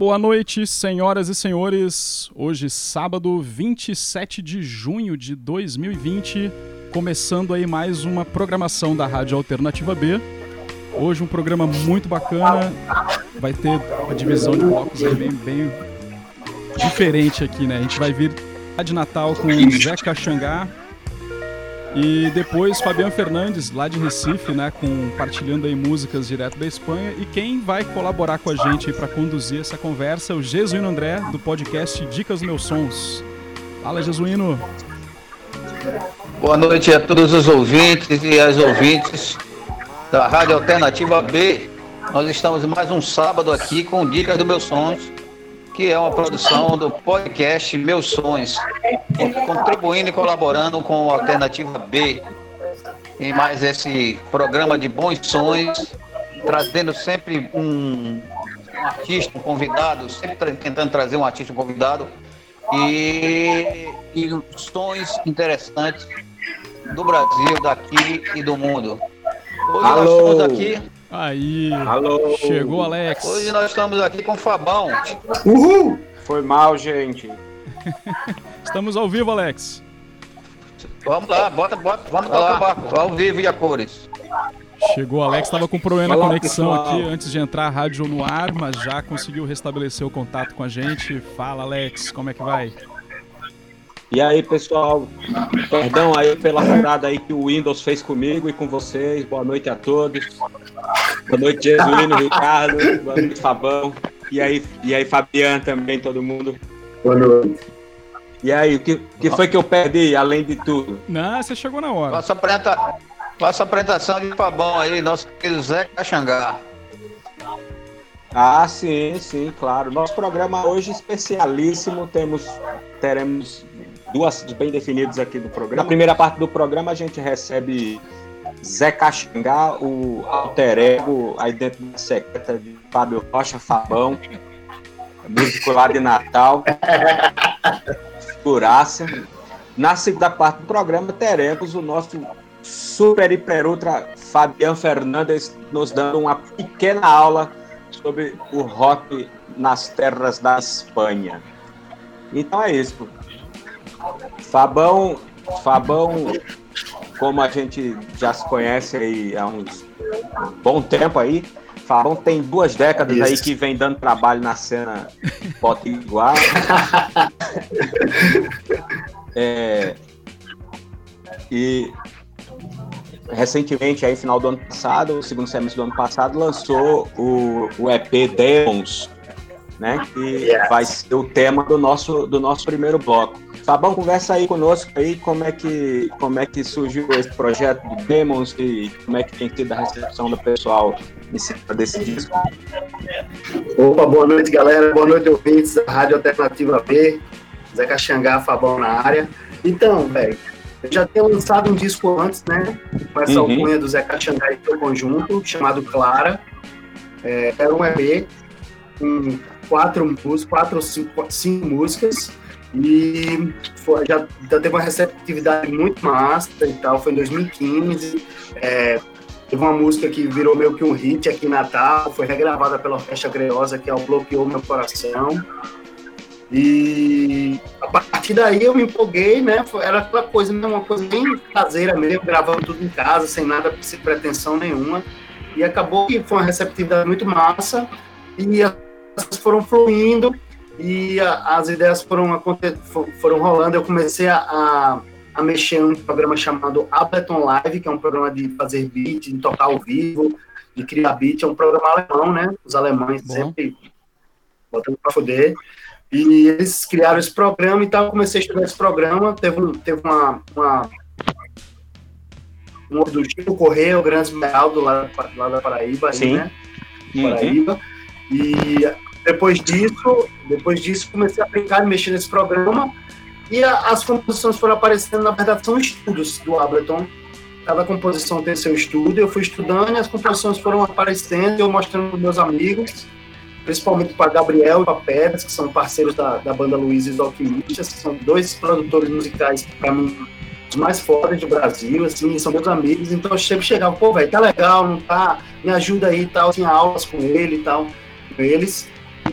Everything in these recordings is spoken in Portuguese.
Boa noite, senhoras e senhores. Hoje, sábado 27 de junho de 2020, começando aí mais uma programação da Rádio Alternativa B. Hoje um programa muito bacana, vai ter uma divisão de blocos bem, bem diferente aqui, né? A gente vai vir de Natal com Zeca Xangá, e depois Fabiano Fernandes, lá de Recife, né, compartilhando aí músicas direto da Espanha. E quem vai colaborar com a gente para conduzir essa conversa é o Jesuíno André, do podcast Dicas Meus Sons. Fala, Jesuíno. Boa noite a todos os ouvintes e as ouvintes da Rádio Alternativa B. Nós estamos mais um sábado aqui com Dicas dos Meus Sons que é uma produção do podcast Meus Sonhos, contribuindo e colaborando com o Alternativa B em mais esse programa de bons sonhos, trazendo sempre um, um artista, um convidado, sempre tentando trazer um artista um convidado e, e sonhos interessantes do Brasil, daqui e do mundo. Hoje Alô. nós estamos aqui Aí. Alô. Chegou, Alex. Hoje nós estamos aqui com o Fabão. Uhul! Foi mal, gente. estamos ao vivo, Alex. Vamos lá, bota, bota, vamos o barco, ao vivo e a cores. Chegou, Alex estava com problema na conexão aqui antes de entrar a rádio no ar, mas já conseguiu restabelecer o contato com a gente. Fala, Alex, como é que vai? E aí, pessoal, perdão aí pela furada aí que o Windows fez comigo e com vocês. Boa noite a todos. Boa noite, Jesuíno, Ricardo. Boa noite, Fabão. E aí, e aí, Fabiano também, todo mundo. Boa noite. E aí, o que, que foi que eu perdi, além de tudo? Não, você chegou na hora. Faça, apresenta, faça a apresentação de Fabão aí, nosso querido Zé Caxangá. Ah, sim, sim, claro. Nosso programa hoje especialíssimo. Temos, teremos duas bem definidas aqui do programa. Na primeira parte do programa a gente recebe Zé Caxangá, o alter ego, a identidade secreta de Fábio Rocha Fabão, músico lá de Natal, figuraça. Na segunda parte do programa teremos o nosso super hiper ultra Fabiano Fernandes nos dando uma pequena aula sobre o rock nas terras da Espanha. Então é isso. Fabão, Fabão, como a gente já se conhece aí há uns um bom tempo aí, Fabão tem duas décadas Isso. aí que vem dando trabalho na cena potiguar. é, e recentemente, aí, final do ano passado, o segundo semestre do ano passado, lançou o, o EP Demons, né? Que yeah. vai ser o tema do nosso, do nosso primeiro bloco. Fabão, conversa aí conosco aí como é que, como é que surgiu esse projeto de Demons e como é que tem sido a recepção do pessoal em cima desse disco. Opa, boa noite, galera. Boa noite, ouvintes da Rádio Alternativa B. Zé Caxangá, Fabão na área. Então, velho, eu já tinha lançado um disco antes, né? Com essa uhum. alcunha do Zé Caxangá e seu conjunto, chamado Clara. É, era um EP com quatro quatro cinco, cinco músicas. E foi, já, já, teve uma receptividade muito massa e tal. Foi em 2015. É, teve uma música que virou meio que um hit aqui em Natal. Foi regravada pela Orquestra Greosa, que é o Bloqueou Meu Coração. E a partir daí eu me empolguei, né? Era aquela coisa, né? uma coisa bem caseira mesmo, gravando tudo em casa, sem nada, sem pretensão nenhuma. E acabou que foi uma receptividade muito massa. E foram fluindo e a, as ideias foram, foram rolando. Eu comecei a, a, a mexer em um programa chamado Ableton Live, que é um programa de fazer beat, de tocar ao vivo, de criar beat. É um programa alemão, né? Os alemães Bom. sempre botando para foder. E eles criaram esse programa e então eu comecei a estudar esse programa. Teve, teve uma, uma um do Chico Correia, o Grande Esmeraldo, lá, lá da Paraíba, Sim. Aí, né? Uhum. Paraíba. E depois disso, depois disso comecei a e mexer nesse programa e a, as composições foram aparecendo, na verdade são estudos do Ableton. Cada composição tem seu estudo, eu fui estudando e as composições foram aparecendo, eu mostrando para meus amigos, principalmente para Gabriel e para Pedras, que são parceiros da, da banda Luiz e Alquimistas, que são dois produtores musicais, para mim, os mais fodas do Brasil, assim, são meus amigos, então eu sempre chegava, pô, velho, tá legal, não tá? Me ajuda aí e tal, tinha aulas com ele e tal, com eles.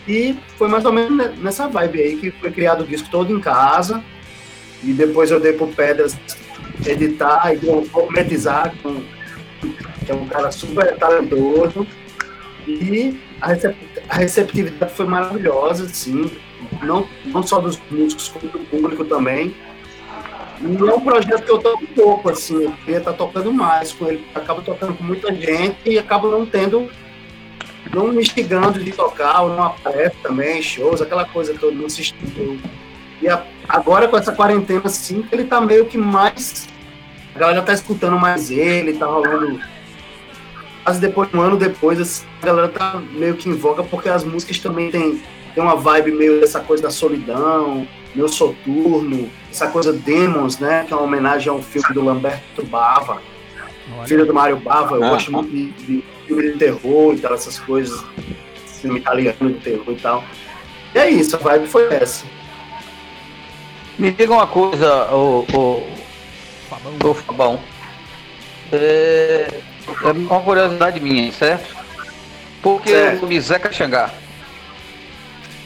E foi mais ou menos nessa vibe aí que foi criado o disco todo em casa. E depois eu dei pro Pedras editar e concretizar com que é um cara super talentoso. E a, receptividade foi maravilhosa, assim, não, não só dos músicos, como do público também. E é um projeto que eu toco pouco, assim, eu queria estar tocando mais com ele, acaba tocando com muita gente e acaba não tendo, não me instigando de tocar, ou não aparece também, shows, aquela coisa toda, não se estudou. E a, agora com essa quarentena, assim, ele tá meio que mais. A galera tá escutando mais ele, tá rolando. Quase depois, um ano depois, assim, a galera tá meio que em voga, porque as músicas também tem, tem uma vibe meio dessa coisa da solidão, meu Soturno, essa coisa Demons, né? Que é uma homenagem a um filme do Lamberto Bava, Olha. filho do Mário Bava. Eu ah, gosto muito de, de filme de terror e tal, essas coisas, filme italiano de terror e tal. E é isso, a vibe foi essa. Me diga uma coisa, o, o, Fabão. o Fabão. É, é uma curiosidade minha, certo? Por que certo. o Zeca Xangá?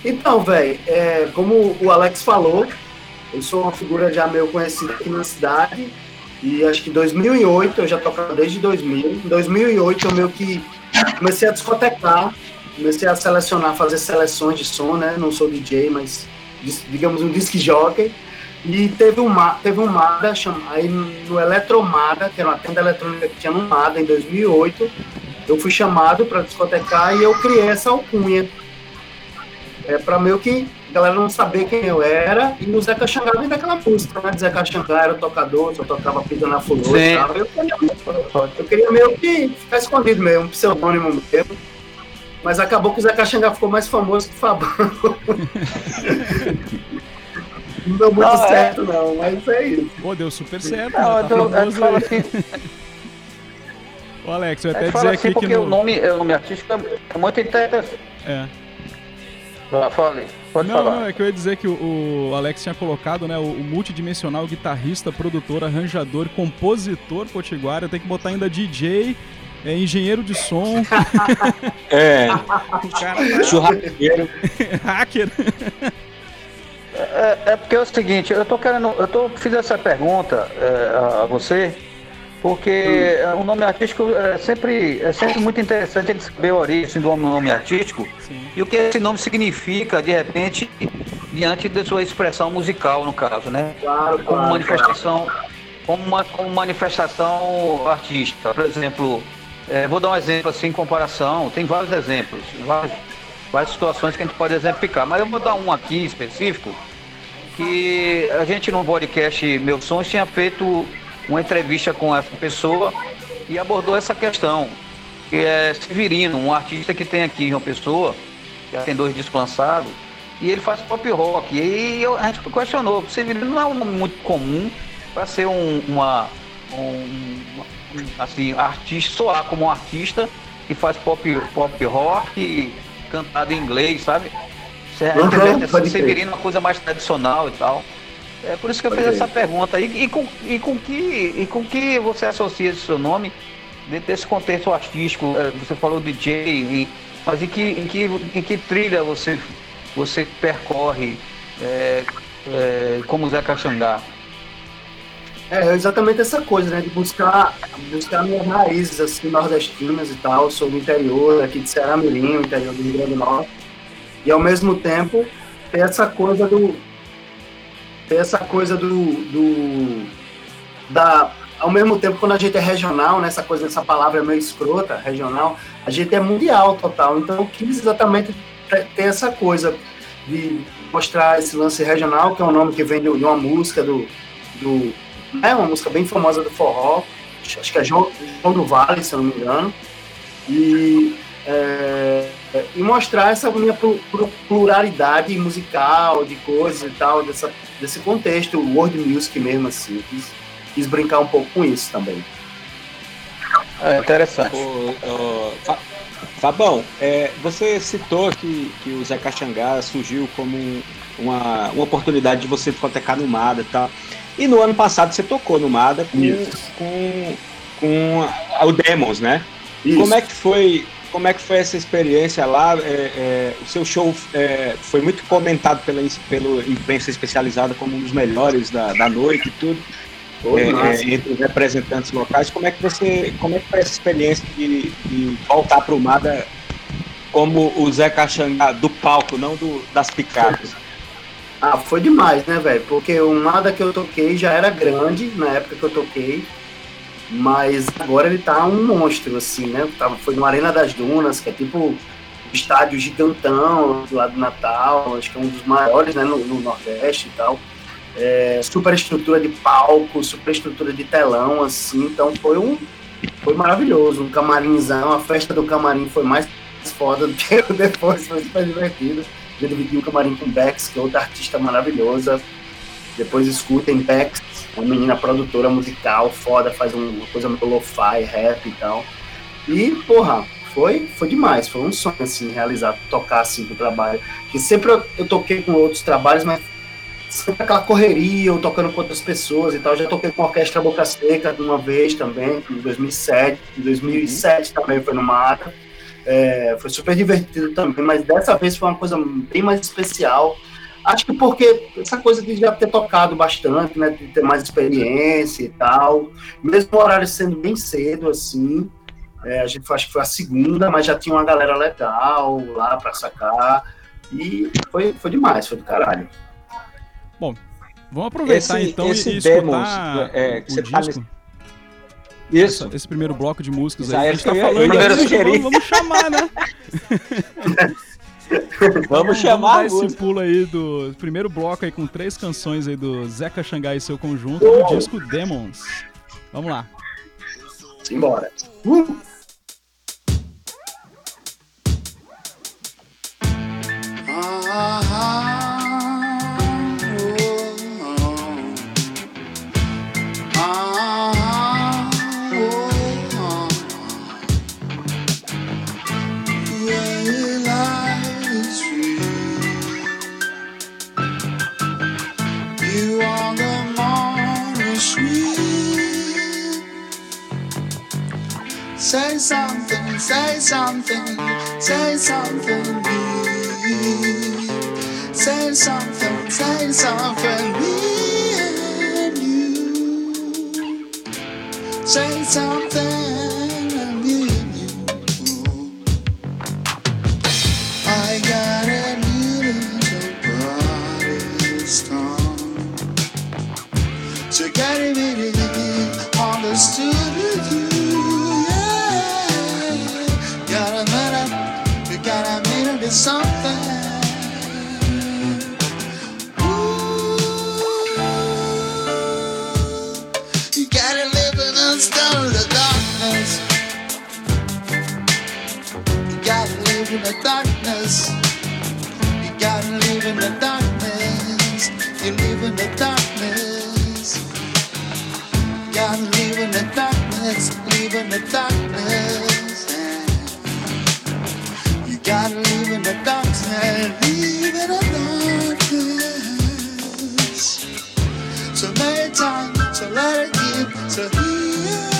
Então, velho, é, como o Alex falou, eu sou uma figura já meio conhecida aqui na cidade. E acho que em 2008, eu já tocava desde 2000. Em 2008 eu meio que comecei a discotecar, comecei a selecionar, fazer seleções de som, né? Não sou DJ, mas digamos um disc jockey. E teve um, teve um MADA, aí no Eletromada, que era uma tenda eletrônica que tinha no MADA em 2008, eu fui chamado para discotecar e eu criei essa alcunha é, para meio que a galera não saber quem eu era, e o Zeca Xangá vem daquela música, né? Zeca Xangá era tocador, só tocava pita na flor e tal. Eu queria, eu queria meio que ficar escondido mesmo, um pseudônimo mesmo. Mas acabou que o Zeca Xangá ficou mais famoso que o Fabão. não deu muito não, é. certo, é... não, mas é isso. Pô, deu super certo. Não, né? tá eu, tô, eu falo assim. Ô Alex, eu até dizer assim aqui porque que. No... o, nome, o nome artístico é muito interessante. É. Fale. Pode não, falar. não, é que eu ia dizer que o, o Alex tinha colocado, né, o, o, multidimensional guitarrista, produtor, arranjador, compositor potiguara, tem que botar ainda DJ, é, engenheiro de som. é. o cara. Churrasqueiro. Hacker. É, é, porque é o seguinte, eu tô querendo, eu tô fiz essa pergunta é, a você porque hum. o nome artístico é sempre, é sempre muito interessante ele saber a origem do nome artístico Sim. e o que esse nome significa, de repente, diante da sua expressão musical, no caso, né? Claro, como claro, manifestação, claro. Como, uma, como manifestação artística. Por exemplo, é, vou dar um exemplo assim em comparação, tem vários exemplos, várias, várias situações que a gente pode exemplificar, mas eu vou dar um aqui específico, que a gente no podcast Meus Sons tinha feito uma entrevista com essa pessoa e abordou essa questão, que é Severino, um artista que tem aqui em uma Pessoa, já tem dois discos lançados, e ele faz pop rock. E aí a gente questionou, Severino não é um nome muito comum para ser um, uma, um, assim, artista, soar como um artista que faz pop, pop rock cantado em inglês, sabe? Uhum, Severino é uma coisa mais tradicional e tal. É por isso que eu fiz essa pergunta. E, e, com, e, com que, e com que você associa esse seu nome dentro desse contexto artístico? É, você falou DJ, e, mas em que, em, que, em que trilha você, você percorre é, é, como Zé Caxangá? É exatamente essa coisa, né? De buscar, buscar minhas raízes assim, nordestinas e tal. Sou do interior, aqui de Ceará Mirim, interior do Rio Grande do Norte. E ao mesmo tempo ter essa coisa do, tem essa coisa do, do da ao mesmo tempo quando a gente é regional, né, coisa dessa palavra meio escrota, regional, a gente é mundial total. Então eu quis exatamente ter essa coisa de mostrar esse lance regional, que é um nome que vem de uma música do, do é uma música bem famosa do forró, acho que é João, João do Vale, se eu não me engano. E é, e mostrar essa minha pluralidade musical, de coisas e tal, dessa, desse contexto, world music mesmo, assim. Quis, quis brincar um pouco com isso também. É interessante. Fabão, é, você citou que, que o Zé Caxangá surgiu como uma, uma oportunidade de você discotecar no Mada e tal. E no ano passado você tocou no Mada com, com, com o Demons, né? Isso. Como é que foi como é que foi essa experiência lá? É, é, o seu show é, foi muito comentado pela, pela imprensa especializada como um dos melhores da, da noite e tudo. É, é, entre os representantes locais. Como é que você, como é que foi essa experiência de, de voltar para o Mada como o Zé Caxangá do palco, não do, das picapes? Ah, foi demais, né, velho? Porque o Mada que eu toquei já era grande na época que eu toquei. Mas agora ele tá um monstro, assim, né? Foi no Arena das Dunas, que é tipo estádio gigantão lá do Natal, acho que é um dos maiores, né, no, no Nordeste e tal. É, super estrutura de palco, super estrutura de telão, assim, então foi um foi maravilhoso, um camarimzão, a festa do camarim foi mais foda do que depois, foi super divertido. Eu dividi um camarim com Bex, que é outra artista maravilhosa. Depois escutem Bex, uma menina produtora musical foda, faz uma coisa meio lo-fi, rap e tal. E, porra, foi, foi demais, foi um sonho, assim, realizar, tocar, assim, com o trabalho. Que sempre eu, eu toquei com outros trabalhos, mas sempre aquela correria, eu tocando com outras pessoas e tal. Já toquei com a Orquestra Boca Seca uma vez também, em 2007. Em 2007 também foi no Mata. É, foi super divertido também, mas dessa vez foi uma coisa bem mais especial. Acho que porque essa coisa de já ter tocado bastante, né, de ter mais experiência e tal, mesmo o horário sendo bem cedo, assim, é, a gente acho que foi a segunda, mas já tinha uma galera legal lá para sacar, e foi, foi demais, foi do caralho. Bom, vamos aproveitar esse, então esse e escutar é, o disco. Tá isso. Esse, esse, primeiro bloco de músicas Já aí. é A gente tá eu- falando, eu ia vamos, vamos chamar, né? Vamos chamar dar a esse pulo aí do primeiro bloco aí com três canções aí do Zeca Xangai e seu conjunto do disco Demons. Vamos lá. Simbora. You Say something, say something, say something deep. Say something, say something, me and you. Say something, me and you. I got a little body strong. So get it really understood with something. Ooh, you gotta live in the stone of darkness. You gotta live in the darkness. You gotta live in the darkness. You live in the darkness. Gotta live in the darkness. Live in the darkness. So many times, so let it give. So here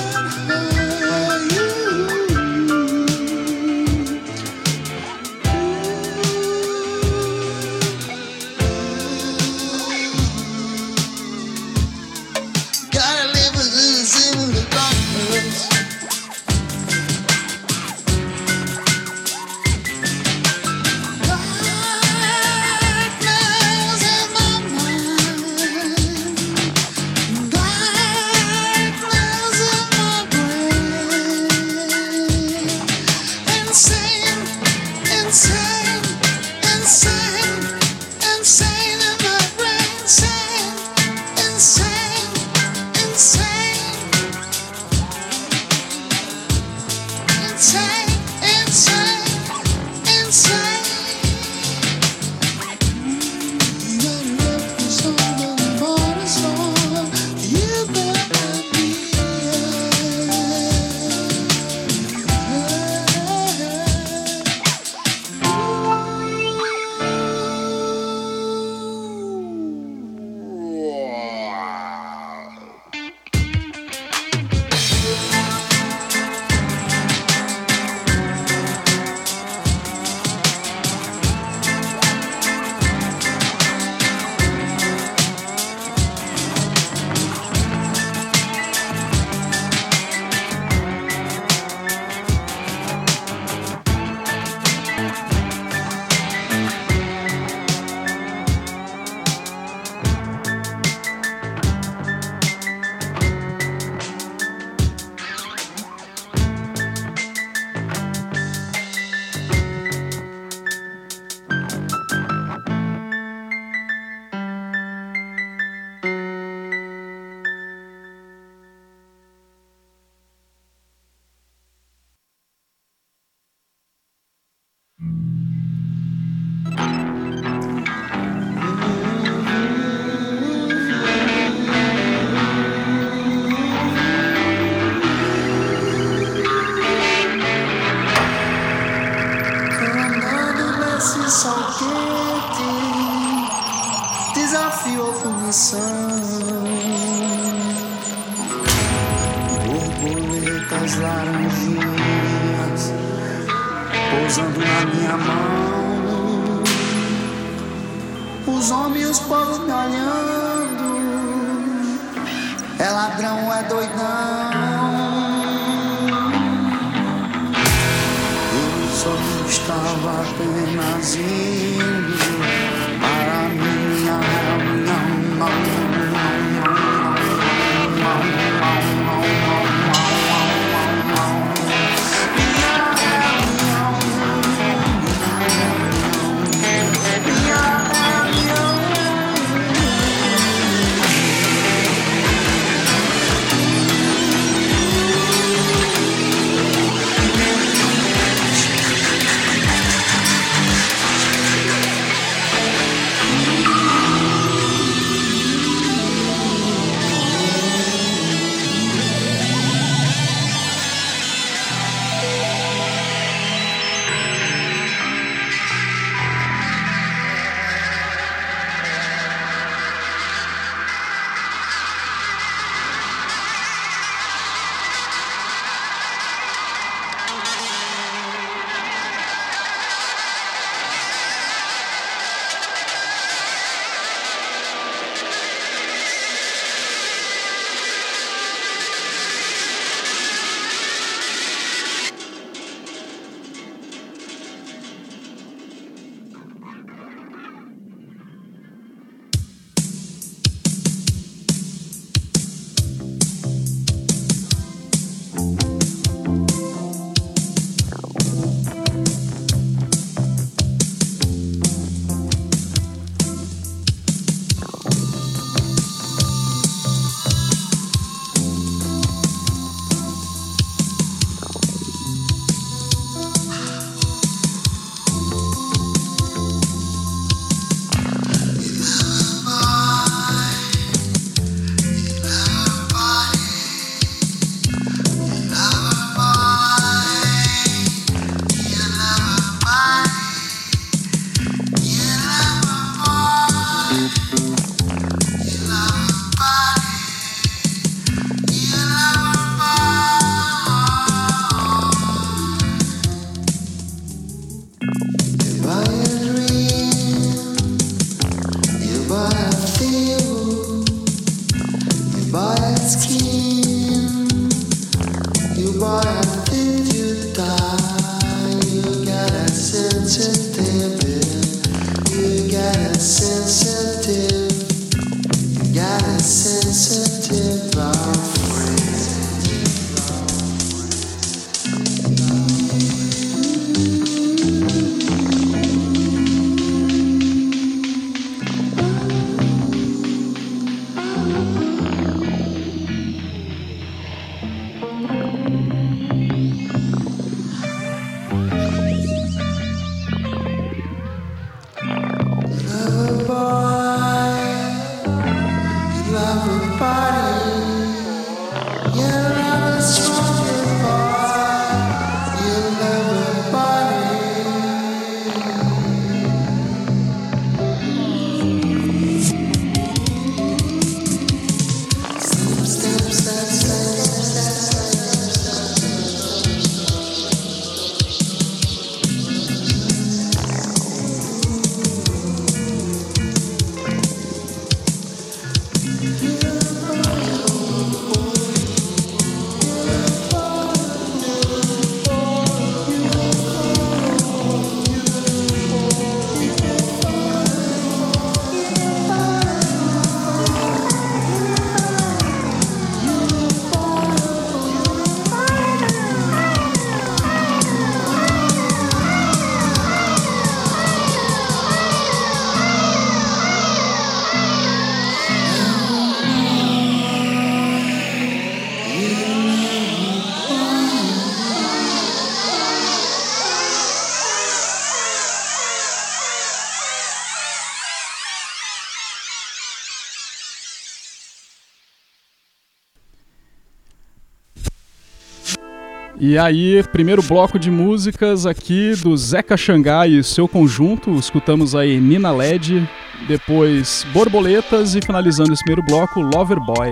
E aí, primeiro bloco de músicas aqui do Zeca Xangai e seu conjunto. Escutamos aí Nina LED, depois Borboletas e finalizando esse primeiro bloco, Lover Boy.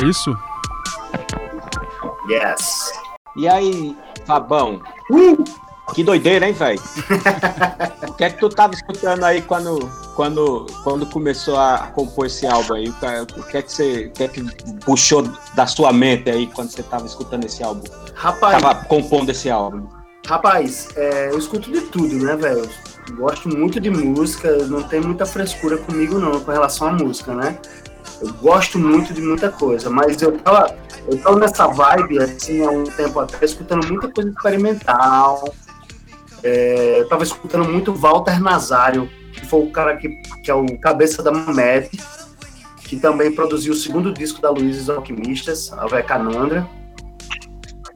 É isso? Yes. E aí, Fabão? Uh! Que doideira, hein, velho? o que é que tu tava escutando aí quando, quando, quando começou a compor esse álbum aí? O que é que você o que é que puxou da sua mente aí quando você tava escutando esse álbum? Rapaz. Tava compondo esse álbum. Rapaz, é, eu escuto de tudo, né, velho? Gosto muito de música, não tem muita frescura comigo não com relação à música, né? Eu gosto muito de muita coisa, mas eu tava, eu tava nessa vibe, assim, há um tempo atrás, escutando muita coisa experimental, é, eu tava escutando muito Walter Nazário, que foi o cara que, que é o cabeça da Mamete, que também produziu o segundo disco da Luiz Alquimistas, a Vecanandra.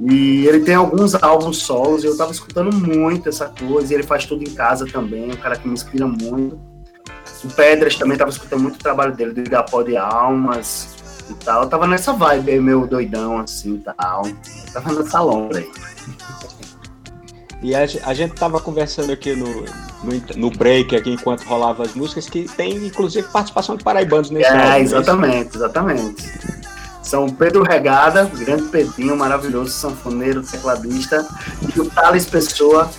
E ele tem alguns álbuns solos, eu tava escutando muito essa coisa, e ele faz tudo em casa também, um cara que me inspira muito. O Pedras também tava escutando muito o trabalho dele, do Igapó de Almas e tal. Eu tava nessa vibe aí, meio doidão assim e tal. Eu tava nessa lombra aí. E a, a gente tava conversando aqui no, no, no, break, aqui enquanto rolava as músicas, que tem inclusive participação de paraibanos nesse É, álbum, né? exatamente, exatamente. São Pedro Regada, grande Pedrinho, maravilhoso sanfoneiro, tecladista, e o Thales Pessoa,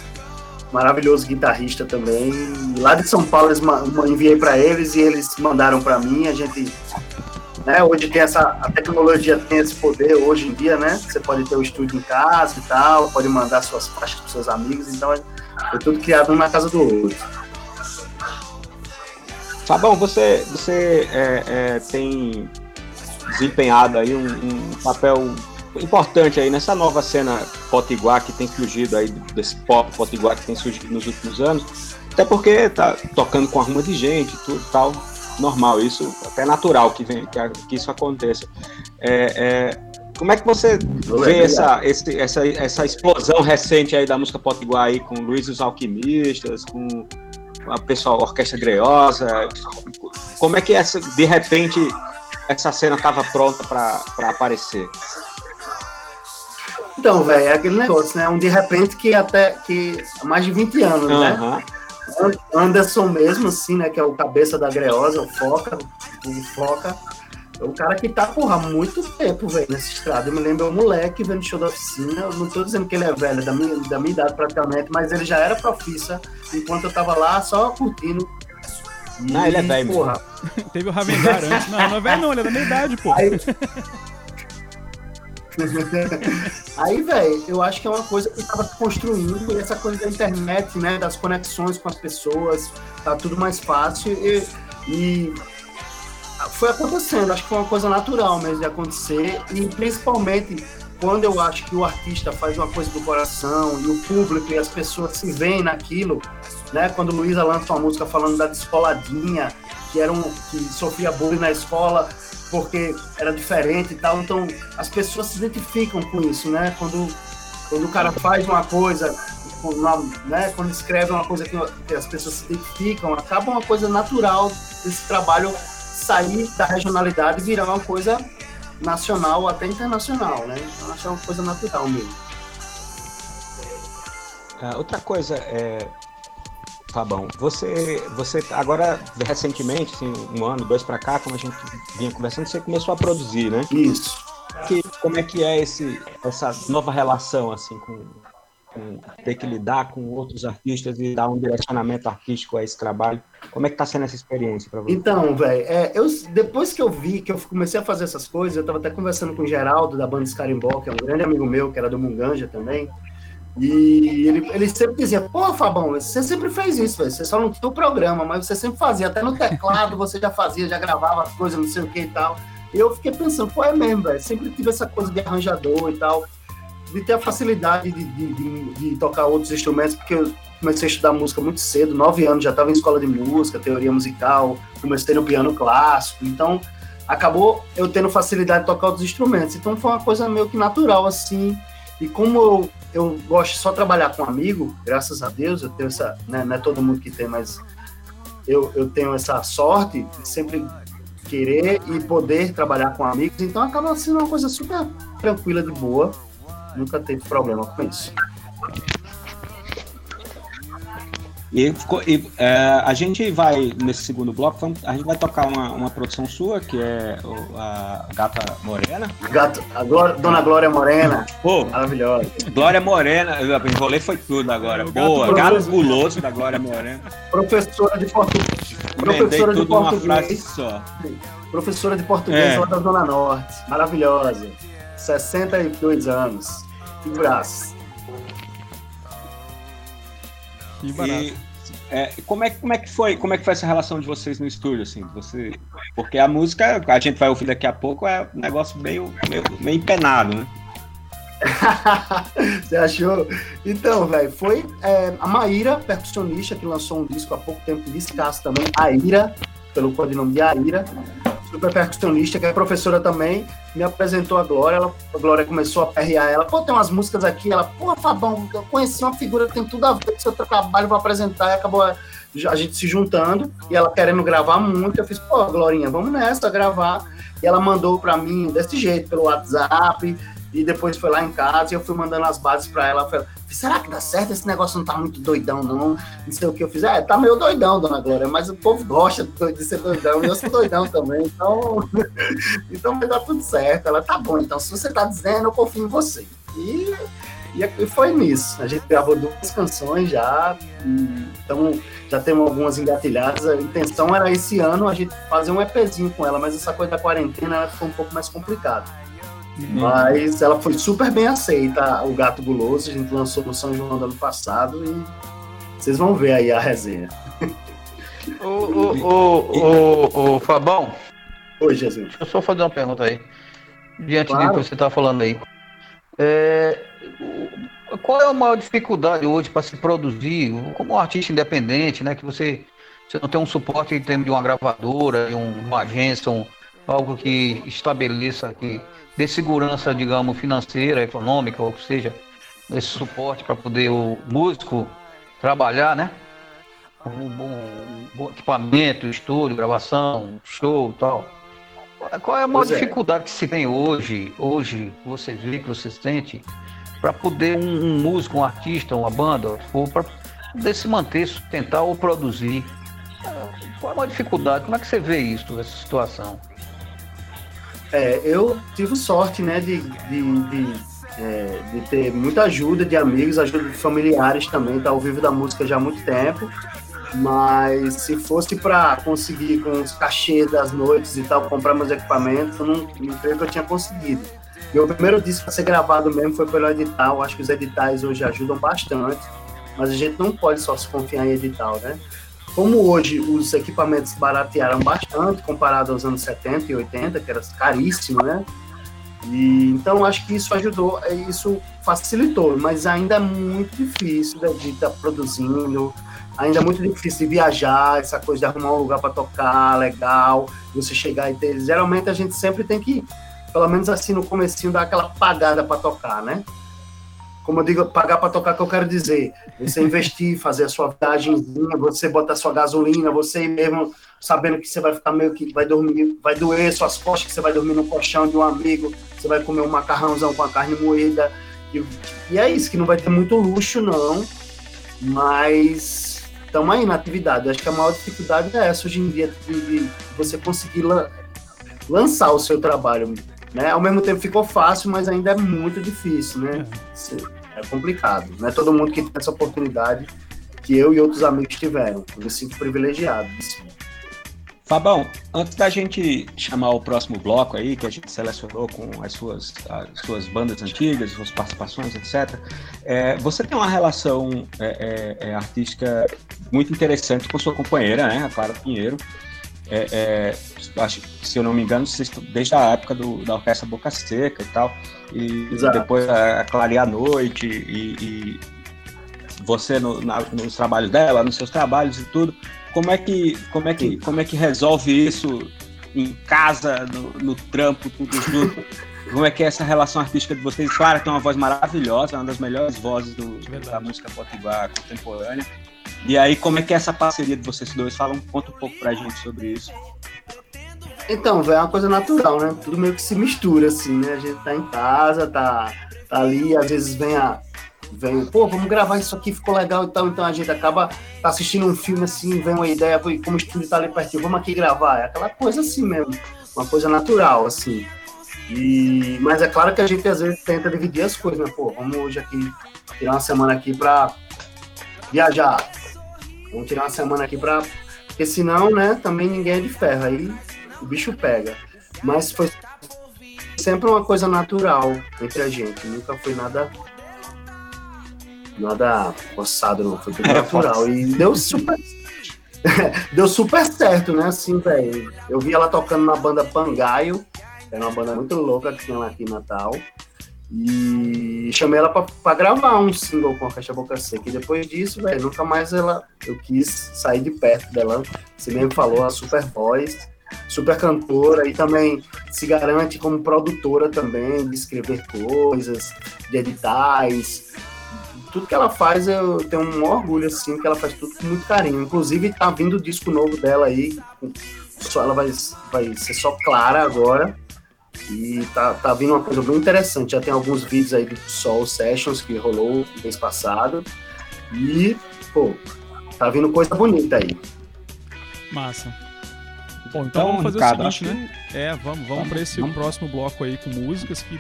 maravilhoso guitarrista também. Lá de São Paulo, eu enviei para eles e eles mandaram para mim. A gente né? Hoje tem essa, a tecnologia tem esse poder hoje em dia, né? Você pode ter o estúdio em casa e tal, pode mandar suas faixas para seus amigos, então foi tudo criado na casa do outro. Fabão, você, você é, é, tem desempenhado aí um, um, papel importante aí nessa nova cena potiguar que tem surgido aí, desse pop potiguar que tem surgido nos últimos anos, até porque tá tocando com arruma de gente tudo tal normal, isso até natural que, vem, que, que isso aconteça. É, é, como é que você vê essa, esse, essa, essa explosão recente aí da música potiguar aí com Luiz e os Alquimistas, com a pessoal Orquestra Greosa? Como é que essa, de repente essa cena estava pronta para aparecer? Então, velho, é aquele negócio, né? Um de repente que até que há mais de 20 anos, uhum. né? Anderson mesmo, assim, né? Que é o cabeça da Greosa, o Foca, o Foca. É um cara que tá, porra, há muito tempo, velho, nesse estrada. Eu me lembro, é um moleque vendo show da oficina. Eu não tô dizendo que ele é velho, da minha, da minha idade praticamente, mas ele já era profissa enquanto eu tava lá só curtindo. Não, ele é velho, porra. Teve o Ravendar antes. Não, não é velho, não, ele é da minha idade, pô. Aí, Aí, velho, eu acho que é uma coisa que estava construindo, e essa coisa da internet, né, das conexões com as pessoas, tá tudo mais fácil e, e foi acontecendo, acho que foi uma coisa natural mesmo de acontecer, e principalmente quando eu acho que o artista faz uma coisa do coração e o público e as pessoas se veem naquilo, né? Quando Luísa lança uma música falando da descoladinha, que era um que sofria bullying na escola, porque era diferente e tal. Então as pessoas se identificam com isso, né? Quando, quando o cara faz uma coisa, né? quando escreve uma coisa que, as pessoas se identificam, acaba uma coisa natural desse trabalho sair da regionalidade e virar uma coisa nacional até internacional, né? Então acho é uma coisa natural mesmo. Uh, outra coisa é Fabão, você, você agora recentemente, assim, um ano, dois para cá, como a gente vinha conversando, você começou a produzir, né? Isso. Que, como é que é esse, essa nova relação assim com, com, ter que lidar com outros artistas e dar um direcionamento artístico a esse trabalho? Como é que está sendo essa experiência para você? Então, velho, é, eu depois que eu vi que eu comecei a fazer essas coisas, eu estava até conversando com o Geraldo da banda Scarimbó, que é um grande amigo meu, que era do Munganja também. E ele, ele sempre dizia, pô, Fabão, você sempre fez isso, véio. você só não tinha o programa, mas você sempre fazia, até no teclado você já fazia, já gravava as coisas, não sei o que e tal. E eu fiquei pensando, pô, é mesmo, velho, sempre tive essa coisa de arranjador e tal, de ter a facilidade de, de, de, de, tocar outros instrumentos, porque eu comecei a estudar música muito cedo, nove anos, já estava em escola de música, teoria musical, comecei no piano clássico, então acabou eu tendo facilidade de tocar outros instrumentos. Então foi uma coisa meio que natural, assim, e como eu eu gosto de só trabalhar com amigo, graças a Deus, eu tenho essa, né, não é todo mundo que tem, mas eu, eu tenho essa sorte de sempre querer e poder trabalhar com amigos, então acaba sendo uma coisa super tranquila, de boa. nunca teve problema com isso. E, e é, a gente vai, nesse segundo bloco, vamos, a gente vai tocar uma, uma produção sua, que é o, a Gata Morena. Gato, a Glória, Dona Glória Morena. Pô, maravilhosa. Glória Morena, eu enrolei foi tudo agora. É, Boa, gato, gato guloso da Glória Morena. Professora de português. Professora de português. só. Professora de português é. lá da Zona Norte. Maravilhosa. 62 anos. Que braços. Que barato. E, é, como, é, como, é que foi, como é que foi essa relação de vocês no estúdio, assim? Você, porque a música, a gente vai ouvir daqui a pouco, é um negócio meio, meio, meio empenado, né? Você achou? Então, velho, foi é, a Maíra, percussionista, que lançou um disco há pouco tempo, discasso também, a Ira, pelo codinome de Aira, super percussionista, que é professora também, me apresentou a Glória, ela, a Glória começou a perrear ela, pô, tem umas músicas aqui, ela, pô, Fabão, eu conheci uma figura que tem tudo a ver com seu trabalho, vou apresentar, e acabou a, a gente se juntando, e ela querendo gravar muito, eu fiz, pô, Glorinha, vamos nessa, gravar, e ela mandou para mim desse jeito, pelo WhatsApp, e depois foi lá em casa e eu fui mandando as bases para ela. Falei, será que dá certo? Esse negócio não tá muito doidão, não. Não sei o que eu fiz. É, tá meio doidão, dona Glória, mas o povo gosta de ser doidão e eu sou doidão também. Então, então vai dar tudo certo. Ela tá bom, então se você tá dizendo, eu confio em você. E, e foi nisso. A gente gravou duas canções já, então já temos algumas engatilhadas. A intenção era esse ano a gente fazer um EPzinho com ela, mas essa coisa da quarentena ficou um pouco mais complicada. Uhum. Mas ela foi super bem aceita, o Gato Guloso. A gente lançou no São João do ano passado e vocês vão ver aí a resenha. Ô, ô, ô, ô, ô, Fabão. Oi, Jesus. Deixa eu só fazer uma pergunta aí. Diante claro. do que você está falando aí. É, qual é a maior dificuldade hoje para se produzir, como um artista independente, né? Que você, você não tem um suporte em termos de uma gravadora, de uma agência, um, algo que estabeleça que dê segurança, digamos, financeira, econômica, ou seja, esse suporte para poder o músico trabalhar, né? Com um bom, um bom equipamento, estúdio, gravação, show e tal. Qual é a maior pois é. dificuldade é. que se tem hoje, hoje, que você vê, que você sente, para poder um, um, músico, um artista, uma banda, para poder se manter, sustentar ou produzir? Qual é a maior dificuldade? Como é que você vê isso, essa situação? É, eu tive sorte, né, de, de, de, é, de, ter muita ajuda de amigos, ajuda de familiares também, tá ao vivo da música já há muito tempo. Mas se fosse para conseguir com os cachês das noites e tal, comprar meus equipamentos, eu não, não creio que eu tinha conseguido. Meu primeiro disco a ser gravado mesmo foi pelo edital. Acho que os editais hoje ajudam bastante, mas a gente não pode só se confiar em edital, né? Como hoje os equipamentos baratearam bastante comparado aos anos 70 e 80, que era caríssimo, né? E, então acho que isso ajudou, isso facilitou, mas ainda é muito difícil de estar tá produzindo, ainda é muito difícil de viajar, essa coisa de arrumar um lugar para tocar legal, você chegar e ter. Geralmente a gente sempre tem que, pelo menos assim no comecinho, dar aquela pagada para tocar, né? Como eu digo, pagar para tocar, que eu quero dizer, você investir, fazer a sua viagemzinha, você botar sua gasolina, você mesmo sabendo que você vai ficar meio que vai dormir, vai doer suas costas, que você vai dormir no colchão de um amigo, você vai comer um macarrãozão com a carne moída, e, e é isso, que não vai ter muito luxo, não, mas estamos aí na atividade. Acho que a maior dificuldade é essa hoje em dia, de, de você conseguir la, lançar o seu trabalho né? Ao mesmo tempo ficou fácil, mas ainda é muito difícil, né? É, é complicado. Não é todo mundo que tem essa oportunidade que eu e outros amigos tiveram. Eu me sinto privilegiado. Fabão, antes da gente chamar o próximo bloco aí, que a gente selecionou com as suas, as suas bandas antigas, suas participações, etc., é, você tem uma relação é, é, é, artística muito interessante com sua companheira, né, a Clara Pinheiro. É, é, acho se eu não me engano, desde a época do, da Orquestra Boca Seca e tal, e Exato. depois a, a Clarear a Noite, e, e você no, na, nos trabalhos dela, nos seus trabalhos e tudo, como é que, como é que, como é que resolve isso em casa, no, no trampo, tudo junto? como é que é essa relação artística de vocês? Clara tem uma voz maravilhosa, uma das melhores vozes do, da música potiguar contemporânea. E aí, como é que é essa parceria de vocês dois? Fala um, conta um pouco pra gente sobre isso. Então, é uma coisa natural, né? Tudo meio que se mistura, assim, né? A gente tá em casa, tá tá ali, às vezes vem a. Vem, pô, vamos gravar isso aqui, ficou legal e tal. Então a gente acaba tá assistindo um filme assim, vem uma ideia, como o estúdio tá ali pertinho, vamos aqui gravar. É aquela coisa assim mesmo, uma coisa natural, assim. E, mas é claro que a gente às vezes tenta dividir as coisas, né? Pô, vamos hoje aqui tirar uma semana aqui pra viajar. Vamos tirar uma semana aqui pra. Porque senão, né, também ninguém é de ferro. Aí o bicho pega. Mas foi sempre uma coisa natural entre a gente. Nunca foi nada. Nada forçado, não. Foi tudo natural. E deu super. deu super certo, né? Assim, velho. Eu vi ela tocando na banda Pangaio. Era uma banda muito louca que tinha lá aqui em Natal. E chamei ela para gravar um single com a Caixa Boca Seca. E depois disso, velho, nunca mais ela, eu quis sair de perto dela. Você mesmo falou, a super voz, super cantora e também se garante como produtora também, de escrever coisas, de editais. Tudo que ela faz, eu tenho um orgulho, assim, que ela faz tudo com muito carinho. Inclusive, tá vindo o disco novo dela aí. Só, ela vai, vai ser só Clara agora e tá, tá vindo uma coisa bem interessante. Já tem alguns vídeos aí do Sol Sessions que rolou mês passado. E, pô, tá vindo coisa bonita aí. Massa. Bom, então, então vamos fazer Ricardo, o seguinte, né? É, vamos, vamos para esse vamos. próximo bloco aí com músicas que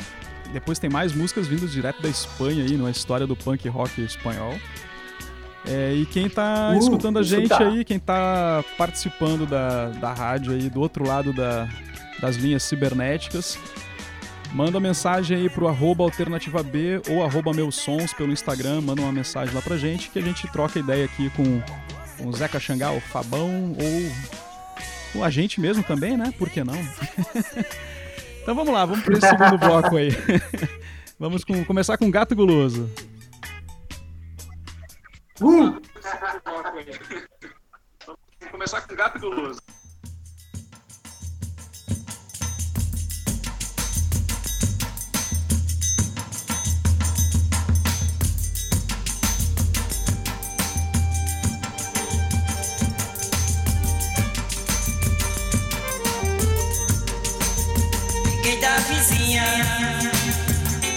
depois tem mais músicas vindas direto da Espanha aí, na história do punk rock espanhol. É, e quem tá uh, escutando a gente tá. aí, quem tá participando da, da rádio aí do outro lado da, das linhas cibernéticas. Manda mensagem aí pro arroba alternativa B ou arroba meus sons pelo Instagram, manda uma mensagem lá pra gente que a gente troca ideia aqui com, com o Zeca Xangal, o Fabão ou a gente mesmo também, né? Por que não? então vamos lá, vamos para esse segundo bloco aí. vamos com, começar com Gato Guloso. Uh! Vamos começar com Gato Guloso.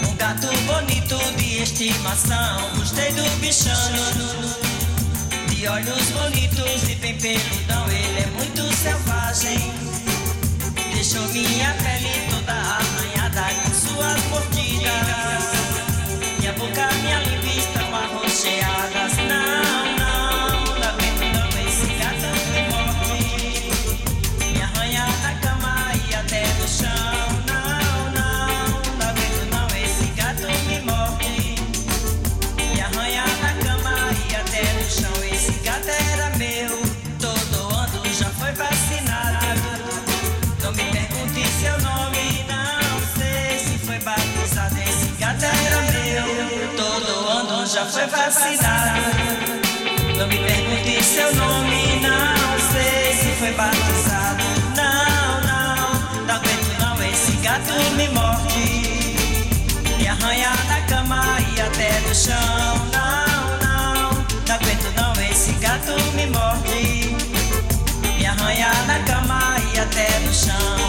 Um gato bonito de estimação. Gostei do bichano. De olhos bonitos e bem peludão. Ele é muito selvagem. Deixou minha pele toda arranhada com suas mordidas. Minha boca, minha língua estão arroxeadas. Não, não, vacinado. Não me pergunte seu nome, não sei se foi batizado. Não, não, não aguento não, esse gato me morde. Me arranha na cama e até no chão. Não, não, não aguento não, esse gato me morde. Me arranha na cama e até no chão.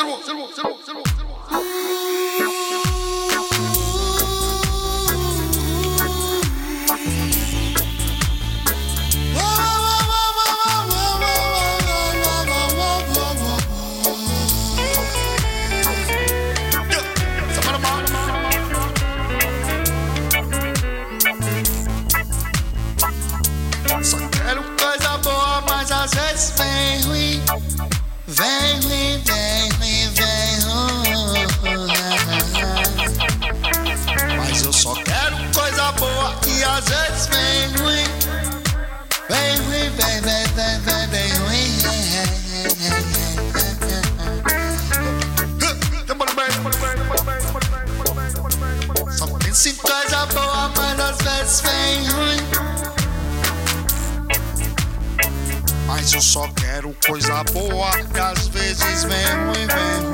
Zero, zero, zero, zero, zero. coisa boa que às vezes vem ruim, vem.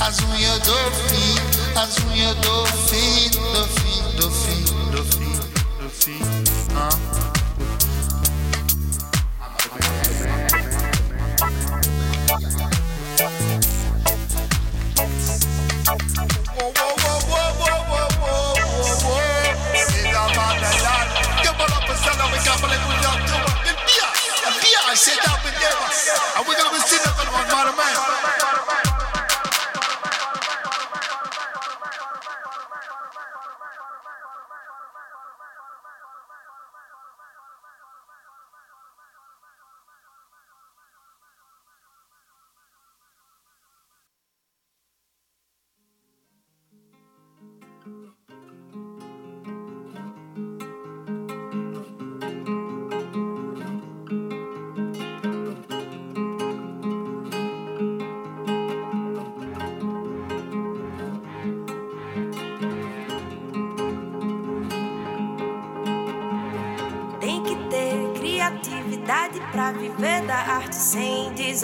Azul eu dou fim, azul eu dou fim, dou fim, dou fim, dou fim, dou fim. Ah. I said that with never, and we're gonna be sitting up on one man.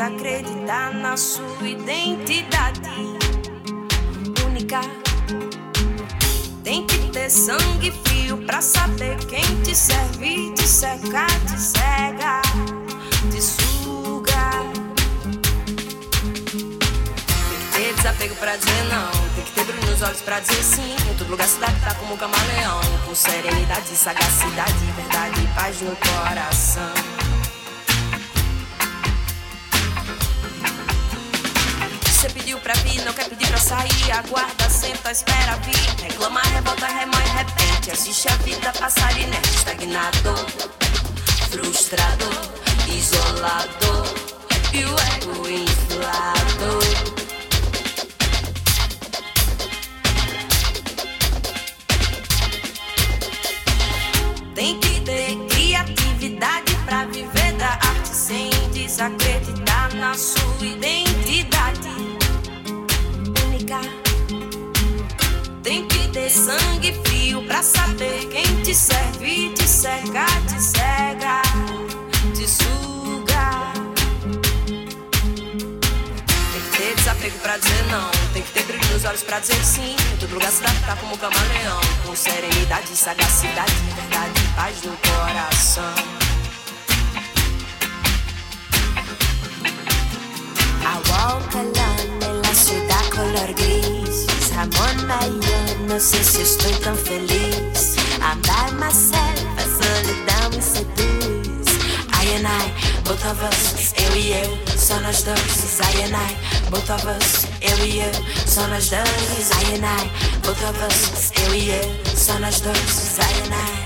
acreditar na sua identidade única. Tem que ter sangue frio pra saber quem te serve, te seca, te cega, te suga. Tem que ter desapego pra dizer não. Tem que ter brilho nos olhos pra dizer sim. Em todo lugar cidade tá como um camaleão. Com serenidade, sagacidade, verdade e paz no coração. sair, aguarda, senta, espera vir. Reclama, revolta, remói, repete. Assiste a vida passar inerte, estagnado, frustrado, isolado e o ego inflado. Tem que ter criatividade pra viver da arte sem desacreditar na sua identidade. Ter sangue frio pra saber quem te serve, te cega, te cega, te suga. Tem que ter desapego pra dizer não. Tem que ter brilho nos olhos pra dizer sim. Todo lugar se adaptar como camaleão. Com serenidade, sagacidade, verdade paz no coração. Walk alone en la ciudad color gris. Ramón Mayor, no sé si estoy tan feliz. I'm by myself, a solidão me seduz. I and I, both of us, eu e eu, só nós dois. I and I, both of us, eu e eu, só nós dois. I and I, both of us, eu e eu, só nós dois. I and I,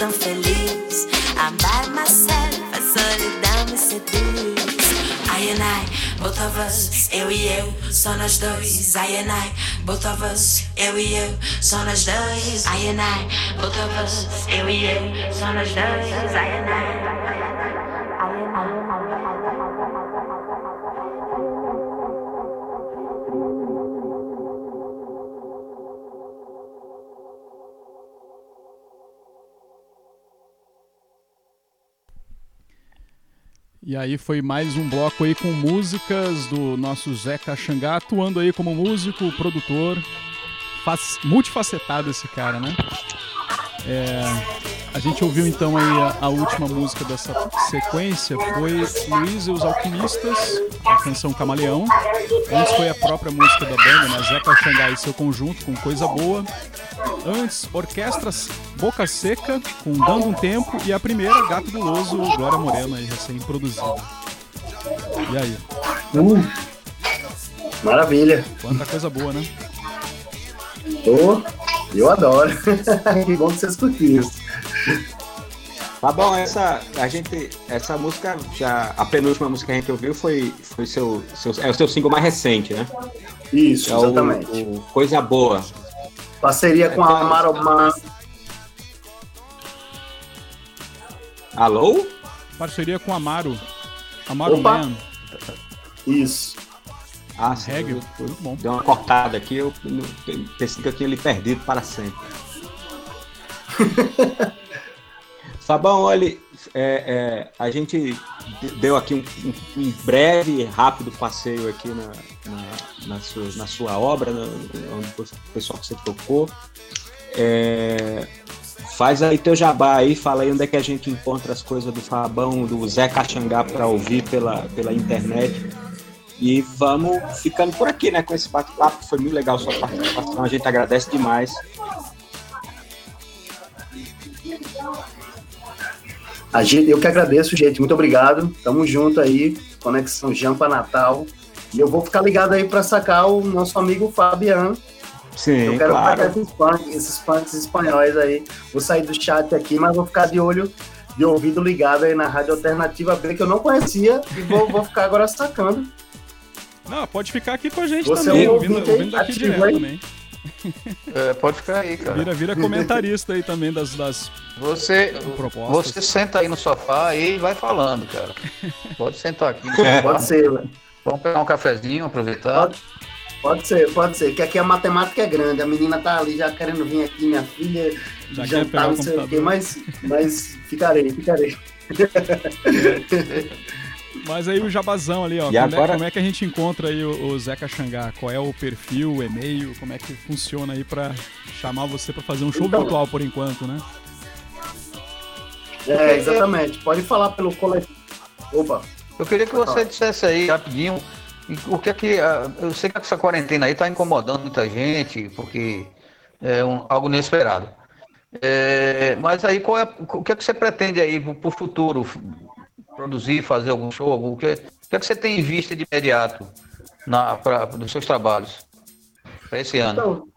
tan feliz. I'm by myself, a solidão me seduz. I and I, both of us, eu e eu, só nós dois. I and I, both of us, eu e eu, só nós dois. I and I, both of us, eu e eu, só nós dois. I and I. E aí foi mais um bloco aí com músicas do nosso Zeca Xangá, atuando aí como músico, produtor, faz- multifacetado esse cara, né? É, a gente ouviu então aí a, a última música dessa sequência, foi Luiz e os Alquimistas, a canção Camaleão. Antes foi a própria música da banda, né? Zeca Xangá e seu conjunto com Coisa Boa. Antes, Orquestras Boca Seca, com Dando um Tempo, e a primeira, Gato Guloso, Glória Morena, aí, recém-produzida. E aí, Uh, maravilha. quanta coisa boa, né? Tô, eu adoro. que bom que vocês curtiram. Tá bom, essa, a gente, essa música, já, a penúltima música que a gente ouviu foi, foi seu, seu, é o seu single mais recente, né? Isso, É o- exatamente. o Coisa Boa. Parceria com a Maromã. Alô? Parceria com Amaro. Amaro Opa. Man, Isso. Ah, sim, eu- muito bom. Deu uma cortada aqui, eu pensei que eu tinha lhe perdido para sempre. Fabão, olha, é, é, a gente de- deu aqui um, um- breve, rápido passeio aqui na, na, na sua, na sua obra, na- onde o pessoal que você tocou. É, faz aí teu jabá aí, fala aí onde é que a gente encontra as coisas do Fabão, do Zé Caxangá para ouvir pela, pela internet. E vamos ficando por aqui, né? Com esse bate-papo. Foi muito legal sua participação. A gente agradece demais. A gente, eu que agradeço, gente. Muito obrigado. Tamo junto aí. Conexão Jampa Natal. E eu vou ficar ligado aí para sacar o nosso amigo Fabiano. Sim, eu quero claro. sacar esses punks, esses punks espanhóis aí. Vou sair do chat aqui, mas vou ficar de olho, de ouvido ligado aí na Rádio Alternativa B, que eu não conhecia, e vou, vou ficar agora sacando. Não, pode ficar aqui com a gente Você também, é um ouvindo, ouvindo daqui ativo direto aí? também. É, pode ficar aí, cara. Vira, vira comentarista aí também das, das Você, propostas. você senta aí no sofá e vai falando, cara. Pode sentar aqui. no Pode ser, velho. Vamos pegar um cafezinho, aproveitar. Pode, pode ser, pode ser. Que aqui a matemática é grande. A menina tá ali já querendo vir aqui, minha filha, Já quer jantar, não sei o quê, mas, mas ficarei, ficarei. Mas aí o jabazão ali, ó. E Como, é, agora- como é que a gente encontra aí o, o Zeca Xangá? Qual é o perfil, o e-mail? Como é que funciona aí pra chamar você pra fazer um show Então- virtual por enquanto, né? É, exatamente. Pode falar pelo coletivo. Opa, Eu queria que você dissesse aí rapidinho o que é que. ah, Eu sei que essa quarentena aí está incomodando muita gente, porque é um- algo inesperado. É, mas aí qual é, o que é que você pretende aí para o futuro? Produzir, fazer algum show? O que, o que é que você tem em vista de imediato na, pra, nos seus trabalhos? para esse ano. Então,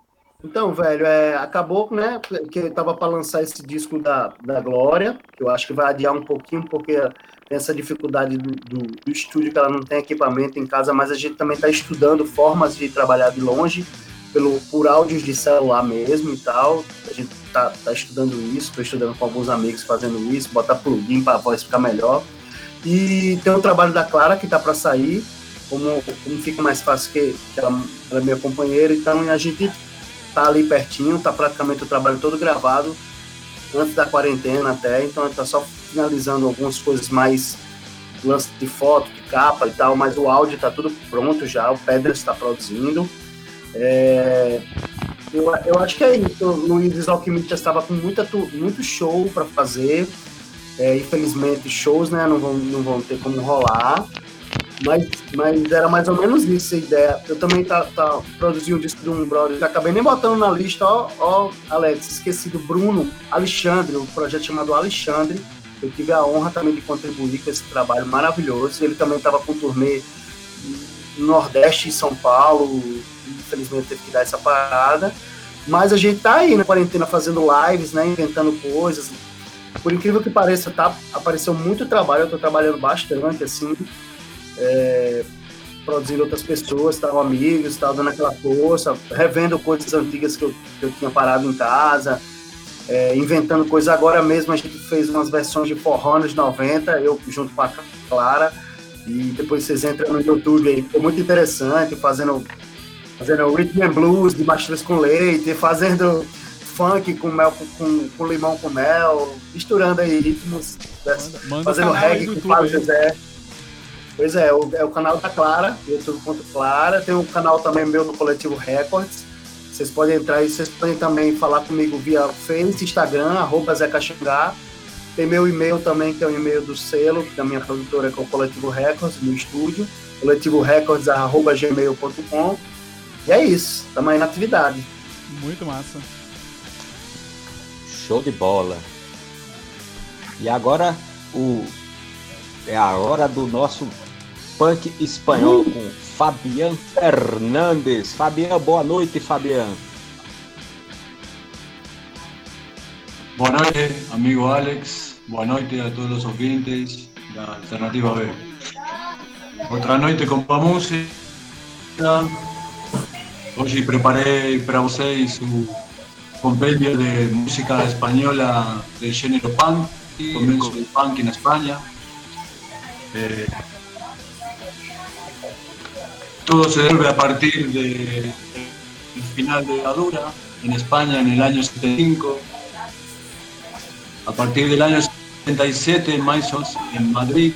então velho, é, acabou, né? Que eu tava para lançar esse disco da, da Glória, que eu acho que vai adiar um pouquinho, porque tem essa dificuldade do, do, do estúdio, que ela não tem equipamento em casa, mas a gente também está estudando formas de trabalhar de longe, pelo, por áudios de celular mesmo e tal. A gente tá, tá estudando isso, estou estudando com alguns amigos fazendo isso, botar plugin para a voz ficar melhor. E tem o trabalho da Clara que tá para sair, como, como fica mais fácil que, que ela, ela é minha companheira, então a gente tá ali pertinho, tá praticamente o trabalho todo gravado, antes da quarentena até, então a gente tá só finalizando algumas coisas mais lance de foto, de capa e tal, mas o áudio tá tudo pronto já, o Pedro está produzindo. É, eu, eu acho que é isso. O Luiz Alquimista estava com muita, muito show para fazer. É, infelizmente, shows né, não, vão, não vão ter como rolar. Mas, mas era mais ou menos isso a ideia. Eu também tá, tá, produzi um disco de um brother, acabei nem botando na lista, ó, ó, Alex, esqueci do Bruno Alexandre, um projeto chamado Alexandre. Eu tive a honra também de contribuir com esse trabalho maravilhoso. Ele também estava com turnê no Nordeste, em São Paulo. Infelizmente teve que dar essa parada. Mas a gente tá aí na quarentena fazendo lives, né? Inventando coisas. Por incrível que pareça, tá, apareceu muito trabalho. Eu tô trabalhando bastante, assim é, produzindo outras pessoas, estavam amigos, estavam dando aquela força, revendo coisas antigas que eu, que eu tinha parado em casa, é, inventando coisas. Agora mesmo a gente fez umas versões de forró nos 90, eu junto com a Clara, e depois vocês entram no YouTube aí, ficou muito interessante, fazendo, fazendo rhythm and blues de mastruz com leite, fazendo funk com mel com, com limão com mel, misturando aí ritmos, manda, manda fazendo reggae com Fábio José. Pois é, o, é o canal da Clara, youtube.clara. Tem um canal também meu no Coletivo Records. Vocês podem entrar e vocês podem também falar comigo via Face, Instagram, arroba Zé Caxangá. Tem meu e-mail também, que é o e-mail do selo, da minha produtora, que é o Coletivo Records, no estúdio. coletivorecords.gmail.com. E é isso, estamos aí na atividade. Muito massa. Show de bola. E agora o é a hora do nosso punk espanhol com Fabian Fernandes. Fabian, boa noite, Fabian. Boa noite, amigo Alex. Boa noite a todos os ouvintes da Alternativa B. Outra noite com a música. Hoje preparei para vocês o compêndio de música espanhola do gênero punk, começo do punk na Espanha. Eh, todo se debe a partir del final de la dura en España en el año 75. A partir del año 77 en Maisos, en Madrid,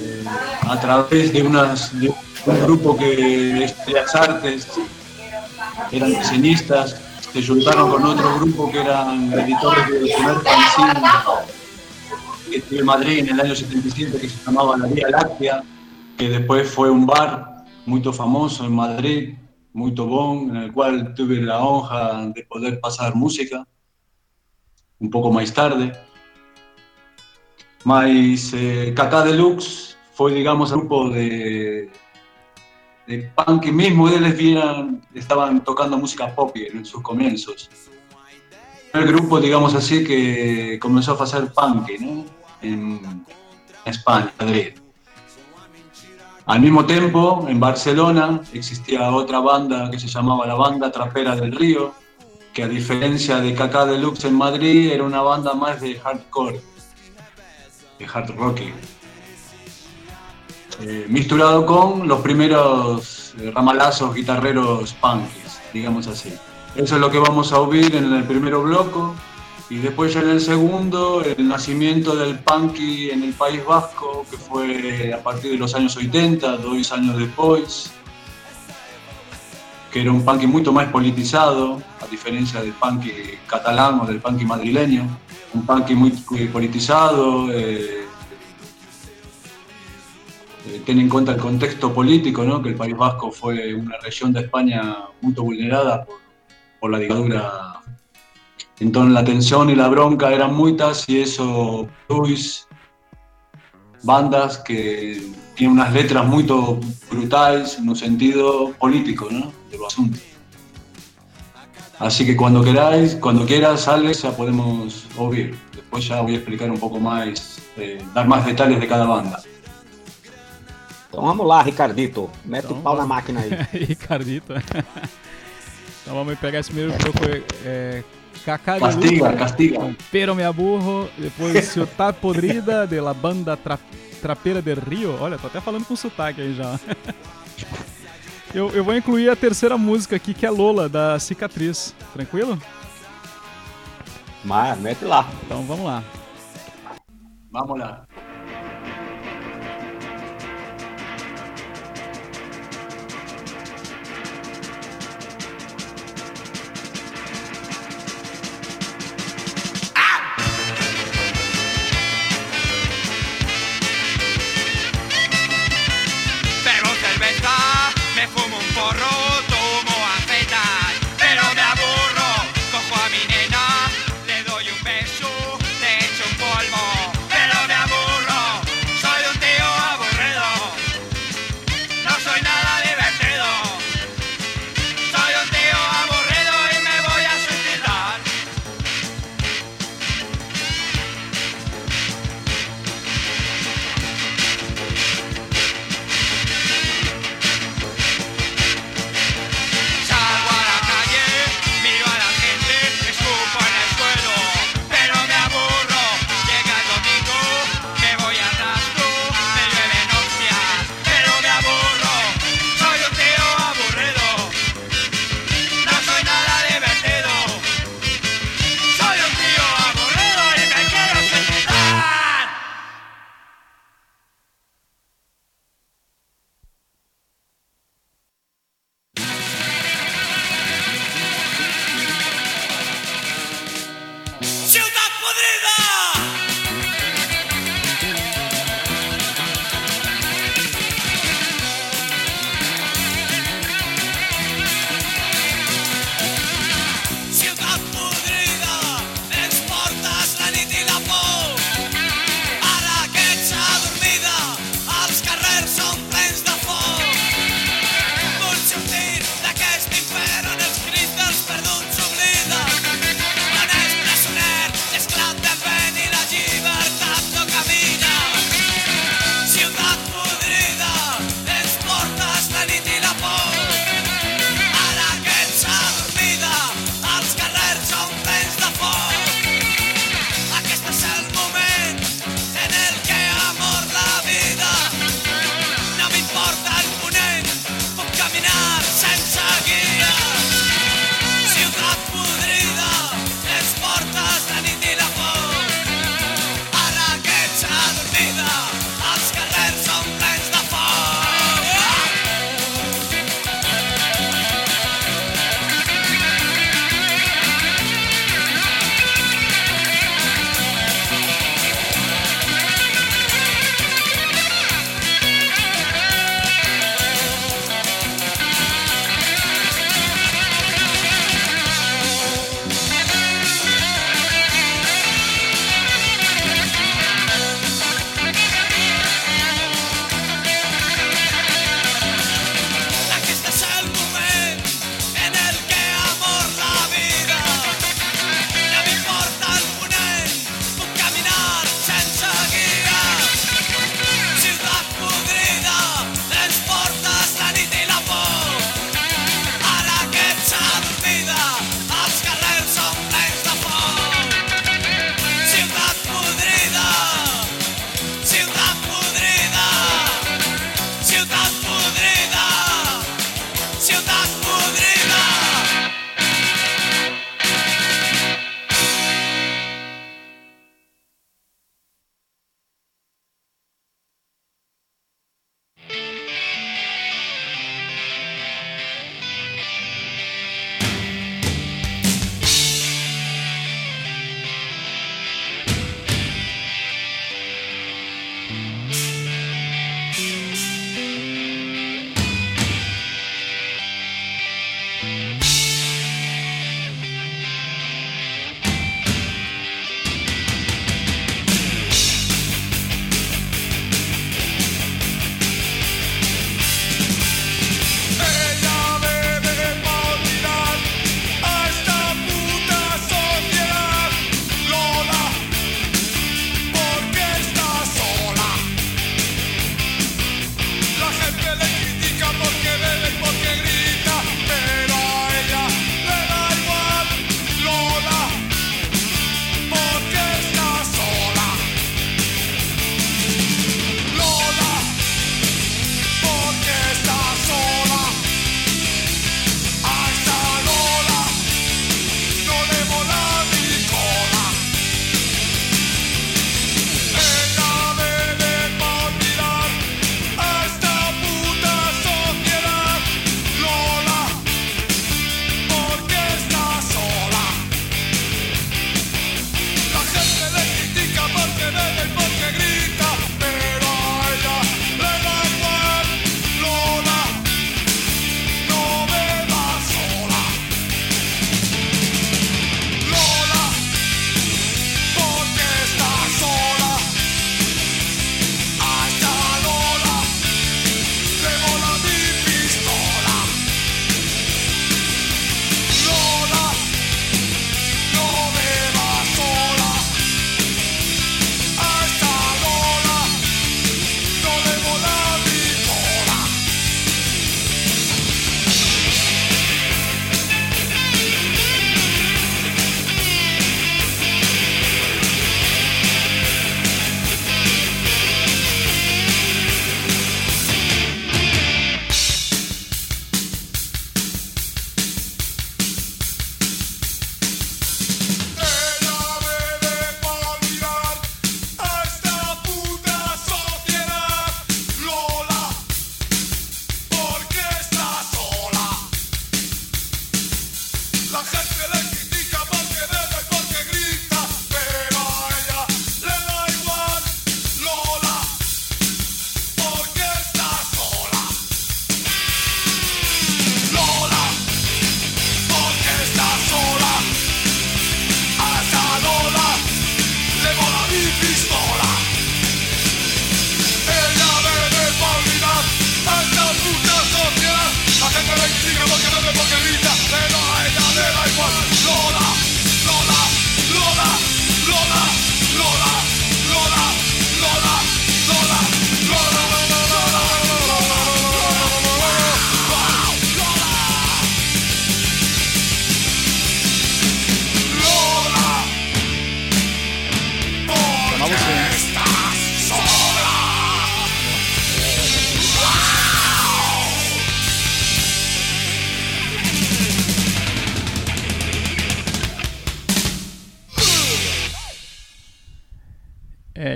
eh, a través de, unas, de un grupo que de las artes eran diseñistas, se juntaron con otro grupo que eran editores de primer fanzine que estuve en Madrid en el año 77 que se llamaba La Vía Láctea, que después fue un bar muy famoso en Madrid, muy bom, en el cual tuve la honra de poder pasar música un poco más tarde. Mas eh, Cacá Deluxe fue, digamos, un grupo de, de punk mismo ellos vieran, estaban tocando música pop en sus comienzos. El grupo, digamos así, que comenzó a hacer punk, ¿no? en España, Madrid. Al mismo tiempo, en Barcelona existía otra banda que se llamaba la Banda Trapera del Río, que a diferencia de Kaká Deluxe en Madrid, era una banda más de hardcore, de hard rock. Eh, misturado con los primeros eh, ramalazos guitarreros punkies, digamos así. Eso es lo que vamos a oír en el primer bloque y después ya en el segundo, el nacimiento del punky en el País Vasco, que fue a partir de los años 80, dos años después, que era un punky mucho más politizado, a diferencia del punky catalán o del punky madrileño, un punky muy politizado, eh, eh, ten en cuenta el contexto político, ¿no? que el País Vasco fue una región de España muy vulnerada por, por la dictadura entonces la tensión y la bronca eran muchas y eso Luis, bandas que tienen unas letras muy brutales en un sentido político ¿no? del asunto. Así que cuando queráis, cuando quieras, Alex, ya podemos oír. Después ya voy a explicar un poco más, eh, dar más detalles de cada banda. Então vamos lá, Ricardito. Mete Então o pau na vamos. máquina aí. Ricardito. então vamos pegar esse primeiro bloco. É, Cacá de Castiga, Luca, castiga. com Pero Me Aburro. Depois Ciudad Podrida, de la banda tra Trapeira del Rio. Olha, tô até falando com sotaque aí já. Eu, eu vou incluir a terceira música aqui, que é Lola, da Cicatriz. Tranquilo? Mas mete lá. Então vamos lá. Vamos lá.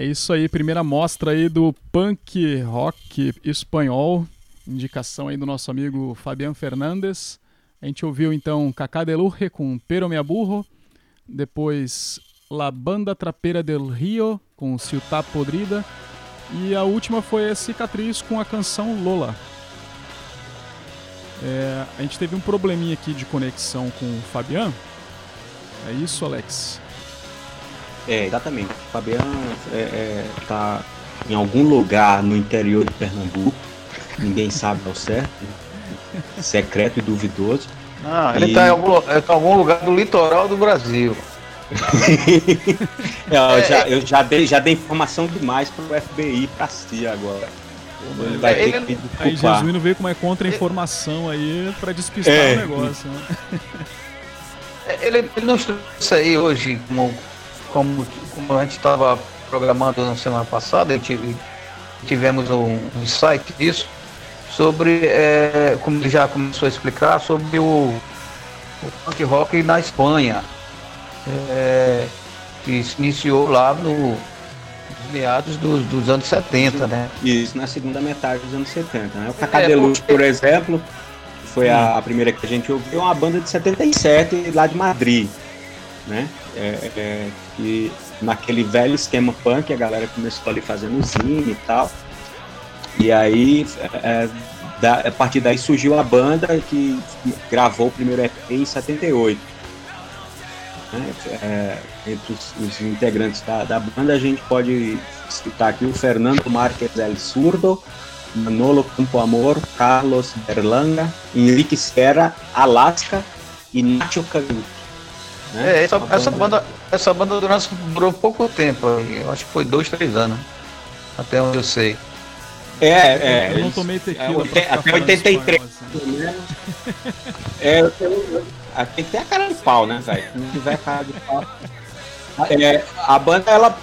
É isso aí, primeira mostra aí do punk rock espanhol, indicação aí do nosso amigo Fabian Fernandes. A gente ouviu então Cacá de Luge com Pero Me Aburro, depois La Banda Trapeira del Rio com Ciutá Podrida e a última foi a Cicatriz com a canção Lola. É, a gente teve um probleminha aqui de conexão com o Fabian. É isso, Alex? É, exatamente. O Fabiano é, é, tá em algum lugar no interior de Pernambuco. Ninguém sabe ao certo. Secreto e duvidoso. Ah, ele E- está em, algum, tá em algum lugar do litoral do Brasil. É, eu, já, eu já dei, já dei informação demais para o FBI para si agora. Ele vai ter que me Aí desculpar. Jesuíno veio com uma contra-informação aí pra despistar É. o negócio, né? Ele, ele não trouxe aí hoje, como, como, como a gente estava programando na semana passada, tivemos um, insight disso, sobre, é, como ele já começou a explicar, sobre o, o punk rock na Espanha, é, que se iniciou lá no, nos meados dos, dos anos 70, né? Isso, na segunda metade dos anos 70. Né? O Cacá É, Deluxe, por exemplo, foi a, a primeira que a gente ouviu, é uma banda de 77 lá de Madrid. Né? É, é, que naquele velho esquema punk, a galera começou ali fazendo zine e tal. E aí, é, da- a partir daí surgiu a banda que gravou o primeiro EP em 78. né? É, entre os, os integrantes da, da banda, a gente pode citar aqui o Fernando Marques El Surdo, Manolo Campo Amor, Carlos Berlanga, Henrique Serra, Alaska e Nacho Canuto. Né? É, essa, Uma essa banda, essa banda durou, pouco tempo, eu acho que foi dois, três anos, até onde eu sei. É, é. eu não eles- tomei é, tequila ficar até falando 83. espanhol, assim. É, eu tem que ter a cara de pau, né, velho? Se não tiver cara de pau. É, a banda, ela,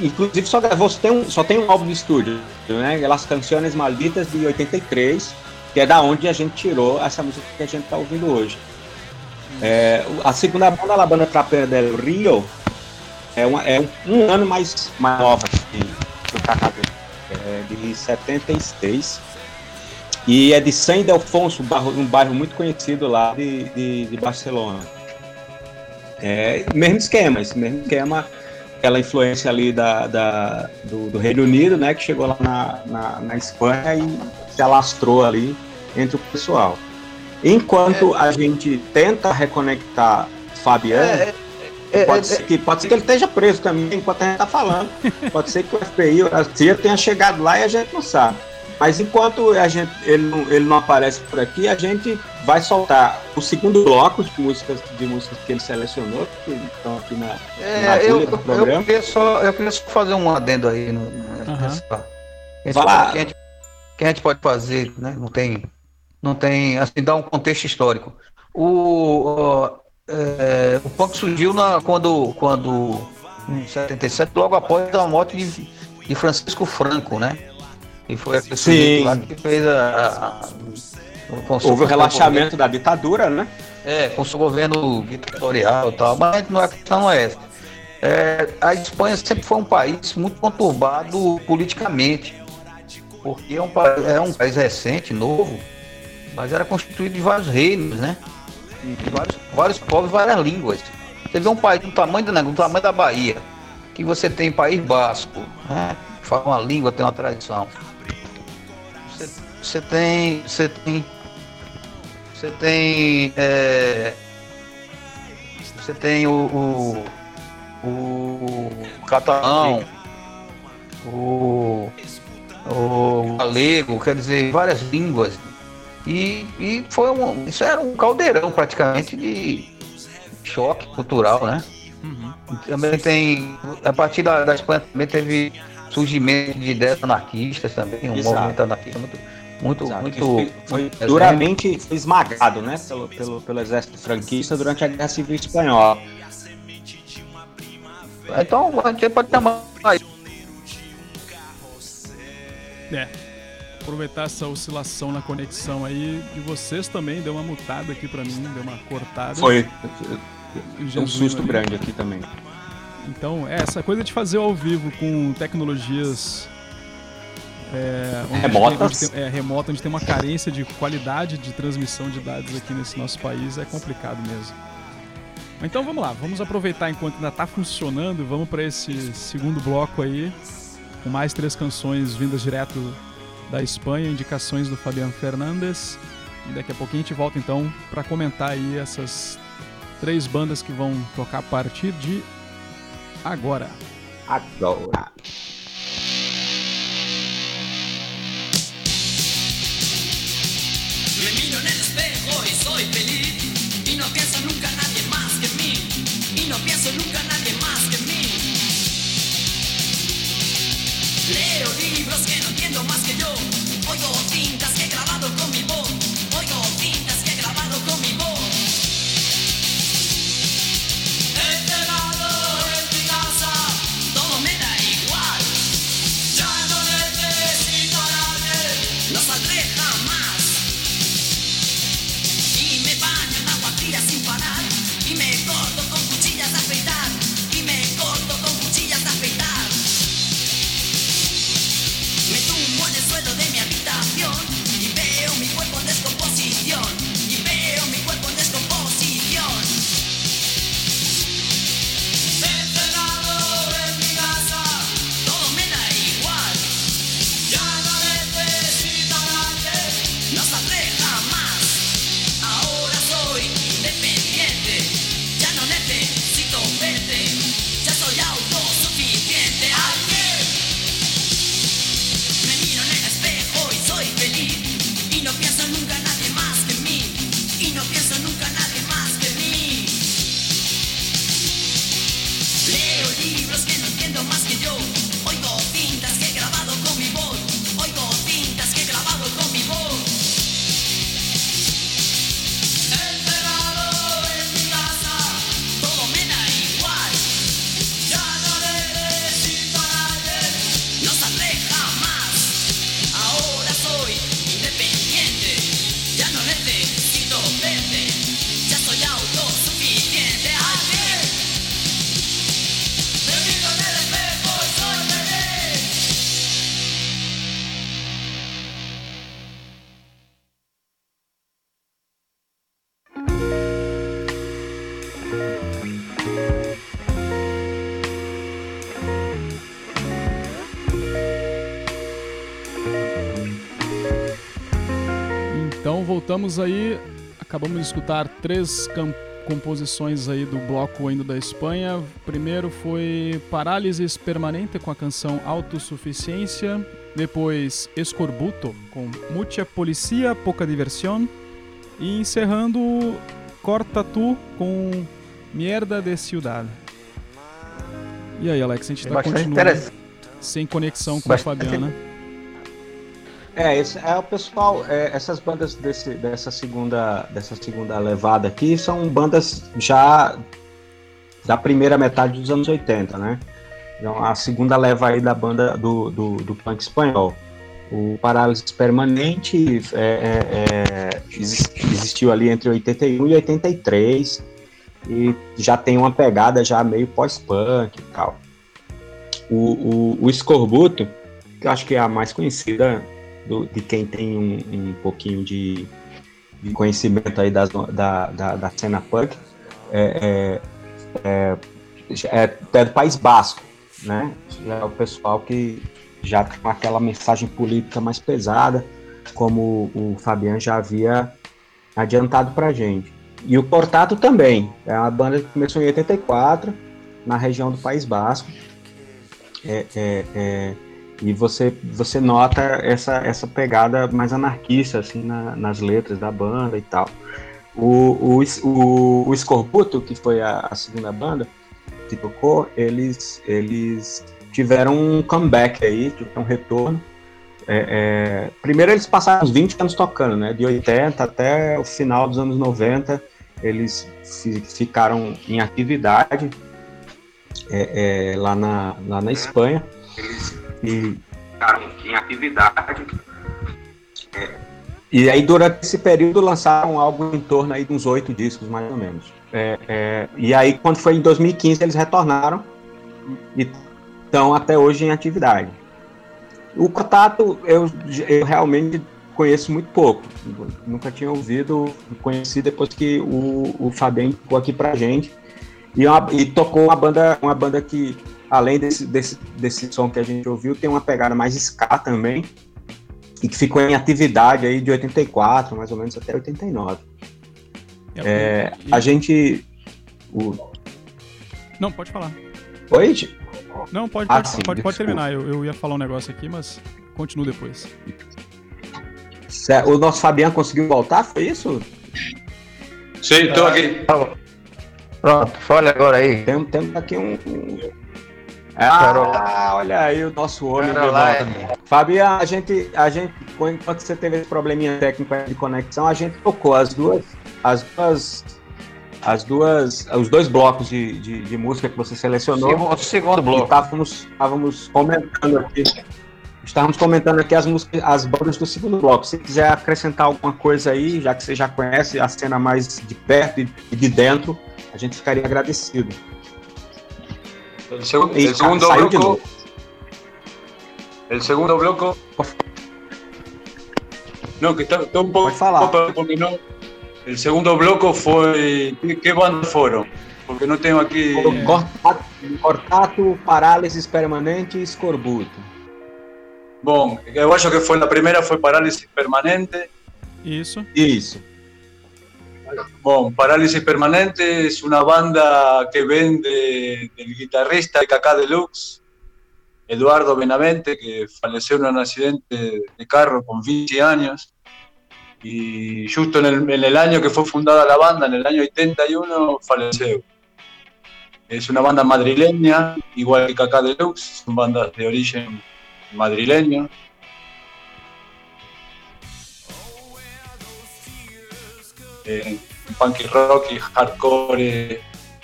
inclusive, só gravou, só tem, um, só tem um álbum de estúdio, né? Las Canciones Malditas de 83, que é da onde a gente tirou essa música que a gente tá ouvindo hoje. É, a segunda banda, a banda Trapeira del Rio, é, uma, é um, um ano mais, mais nova que que o Cacá é de 76. E é de San um bairro, um bairro muito conhecido lá de, de, de Barcelona. É, mesmo esquema, esse mesmo esquema, aquela influência ali da, da- do, do Reino Unido, né, que chegou lá na, na, na Espanha e se alastrou ali entre o pessoal. Enquanto a gente tenta reconectar Fabiano, É, é, pode, é, ser que, pode ser que ele esteja preso também enquanto a gente tá falando. Pode ser que o FBI, o CIA tenha chegado lá e a gente não sabe. Mas enquanto a gente, ele, não, ele não aparece por aqui, a gente vai soltar o segundo bloco de músicas, de músicas que ele selecionou, que estão aqui na, na É, eu, agulha do eu, programa. queria só, eu queria só fazer um adendo aí no, Aham. nessa. A, que, a gente, que a gente pode fazer, né? Não tem, não tem, assim, dá um contexto histórico. O, é, o punk surgiu na, quando, quando, em 77, logo após a morte de, de Francisco Franco, né? E foi sujeito lá que fez a. a- a- Houve o relaxamento da ditadura, né? é, com seu governo ditatorial e tal, mas não é, a questão não é essa. É, a Espanha sempre foi um país muito conturbado politicamente, porque é um, é um país recente, novo, mas era constituído de vários reinos, né? de vários, vários povos, várias línguas. Você vê um país do tamanho do, tamanho da Bahia, que você tem País Basco, né? fala uma língua, tem uma tradição. Você, você tem. Você tem. Você tem. é, você tem o. O, o catalão, o, o galego, quer dizer, várias línguas. E, e foi um. Isso era um caldeirão praticamente de choque cultural, né? Também tem. A partir da, da Espanha também teve surgimento de ideias anarquistas também, um Exato. movimento anarquista muito. Muito, Exato, muito. foi, duramente esmagado, né, pelo, pelo, pelo exército franquista durante a Guerra Civil Espanhola. Então a gente pode chamar. É. Aproveitar essa oscilação na conexão aí de vocês também, deu uma mutada aqui pra mim, deu uma cortada. Foi E um susto ali. grande aqui também. Então, é, essa coisa de fazer ao vivo com tecnologias é, Remotas. Tem, tem, é, remota, onde tem uma carência de qualidade de transmissão de dados aqui nesse nosso país, é complicado mesmo. Então vamos lá, vamos aproveitar enquanto ainda está funcionando, vamos para esse segundo bloco aí, com mais três canções vindas direto da Espanha, indicações do Fabiano Fernandes. E daqui a pouquinho a gente volta então para comentar aí essas três bandas que vão tocar a partir de agora. Agora. Me miro en el espejo y soy feliz Y no pienso nunca en nadie más que en mí Y no pienso nunca en nadie más que en mí Leo que yo Oigo Voltamos aí, acabamos de escutar três composições aí do bloco ainda da Espanha. Primeiro foi Parálisis Permanente com a canção Autossuficiência, depois Escorbuto com Mucha Policia, Pouca Diversión e encerrando Corta Tu com Mierda de Ciudad. E aí, Alex, a gente tá continuando sem conexão com Bastante- a Fabiana. É, esse é o pessoal, é, essas bandas desse, dessa segunda dessa segunda levada aqui são bandas já da primeira metade dos anos 80, né? Então, a segunda leva aí da banda do, do, do punk espanhol. O Parálisis Permanente é, é, é, exis- existiu ali entre 81 e 83 e já tem uma pegada já meio pós-punk e tal. O, o, o Escorbuto, que eu acho que é a mais conhecida do- de quem tem um, um pouquinho de, de conhecimento aí das, da, da, da cena punk, é, é, é, é do País Basco, né? É o pessoal que já tem aquela mensagem política mais pesada, como o Fabiano já havia adiantado pra gente. E o Cortato também, é uma banda que começou em 84, na região do País Basco. É, é, é, e você, você nota essa, essa pegada mais anarquista assim, na, nas letras da banda e tal. O, o, o, o Escorbuto, que foi a, a segunda banda que tocou, eles, eles tiveram um comeback aí, um retorno. É, é, primeiro eles passaram uns 20 anos tocando, né? De 80 até o final dos anos 90, eles ficaram em atividade é, é, lá, na, lá na Espanha. Eles e em atividade. É, e aí, durante esse período, lançaram algo em torno aí de uns oito discos, mais ou menos. É, é, e aí, quando foi em 2015, eles retornaram e estão até hoje em atividade. O contato eu, eu realmente conheço muito pouco. Nunca tinha ouvido, conheci depois que o, o Fabiano ficou aqui pra gente. E, uma, e tocou uma banda, uma banda que, além desse, desse, desse som que a gente ouviu, tem uma pegada mais ska também. E que ficou em atividade aí de 84, mais ou menos, até 89. É, é a gente. O... Não, pode falar. Oi? Não, pode, ah, pode, sim, pode, pode, terminar. Eu, eu ia falar um negócio aqui, mas continua depois. O nosso Fabiano conseguiu voltar, foi isso? Sim, estou aqui. Pronto, fale agora aí. Temos, temos aqui um. Ah, olha aí o nosso homem de volta. Fabiano, a gente, a gente, enquanto você teve esse probleminha técnico de conexão, a gente tocou as duas, as duas as duas, os dois blocos de, de, de música que você selecionou. Segundo, segundo bloco. Estávamos, estávamos comentando aqui. Estávamos comentando aqui as músicas, as bandas do segundo bloco. Se quiser acrescentar alguma coisa aí, já que você já conhece a cena mais de perto e de dentro, a gente ficaria agradecido. El, seg el segundo bloco. El segundo bloco. No, que está, está un poco. Porque no, el segundo bloco fue. ¿Qué, qué bandas fueron? Porque no tengo aqui. Cortato, cortato Parálisis Permanente e Escorbuto. Bom, eu acho que foi na primeira foi Parálisis Permanente. Isso. Isso. Parálisis Permanente es una banda que vende del guitarrista de Cacá Deluxe, Eduardo Benavente, que falleció en un accidente de carro con 20 años. Y justo en el, año que fue fundada la banda, en el año 81, falleció. Es una banda madrileña, igual que Cacá Deluxe, son bandas de origen madrileño. Eh, punk rock y hardcore,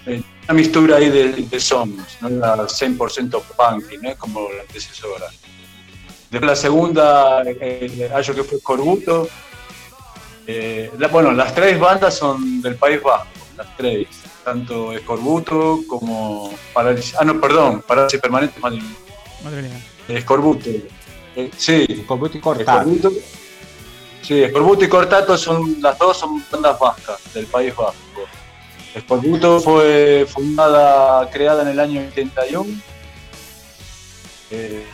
eh, una mistura ahí de, de sons, no era 100% punk, ¿no? como la antecesora. Después la segunda, eh, acho que fue Corbuto. Eh, la, bueno, las tres bandas son del País Vasco, las tres, tanto Escorbuto como Parálisis, ah no, perdón, Parálisis Permanente Madrid. Madre mía. Escorbuto. Eh, sí, Escorbuto y Cortado. Escorbuto, Sí, Escorbuto y Cortato son las dos son bandas vascas del País Vasco. Escorbuto fue fundada, creada en el año 81. Eh,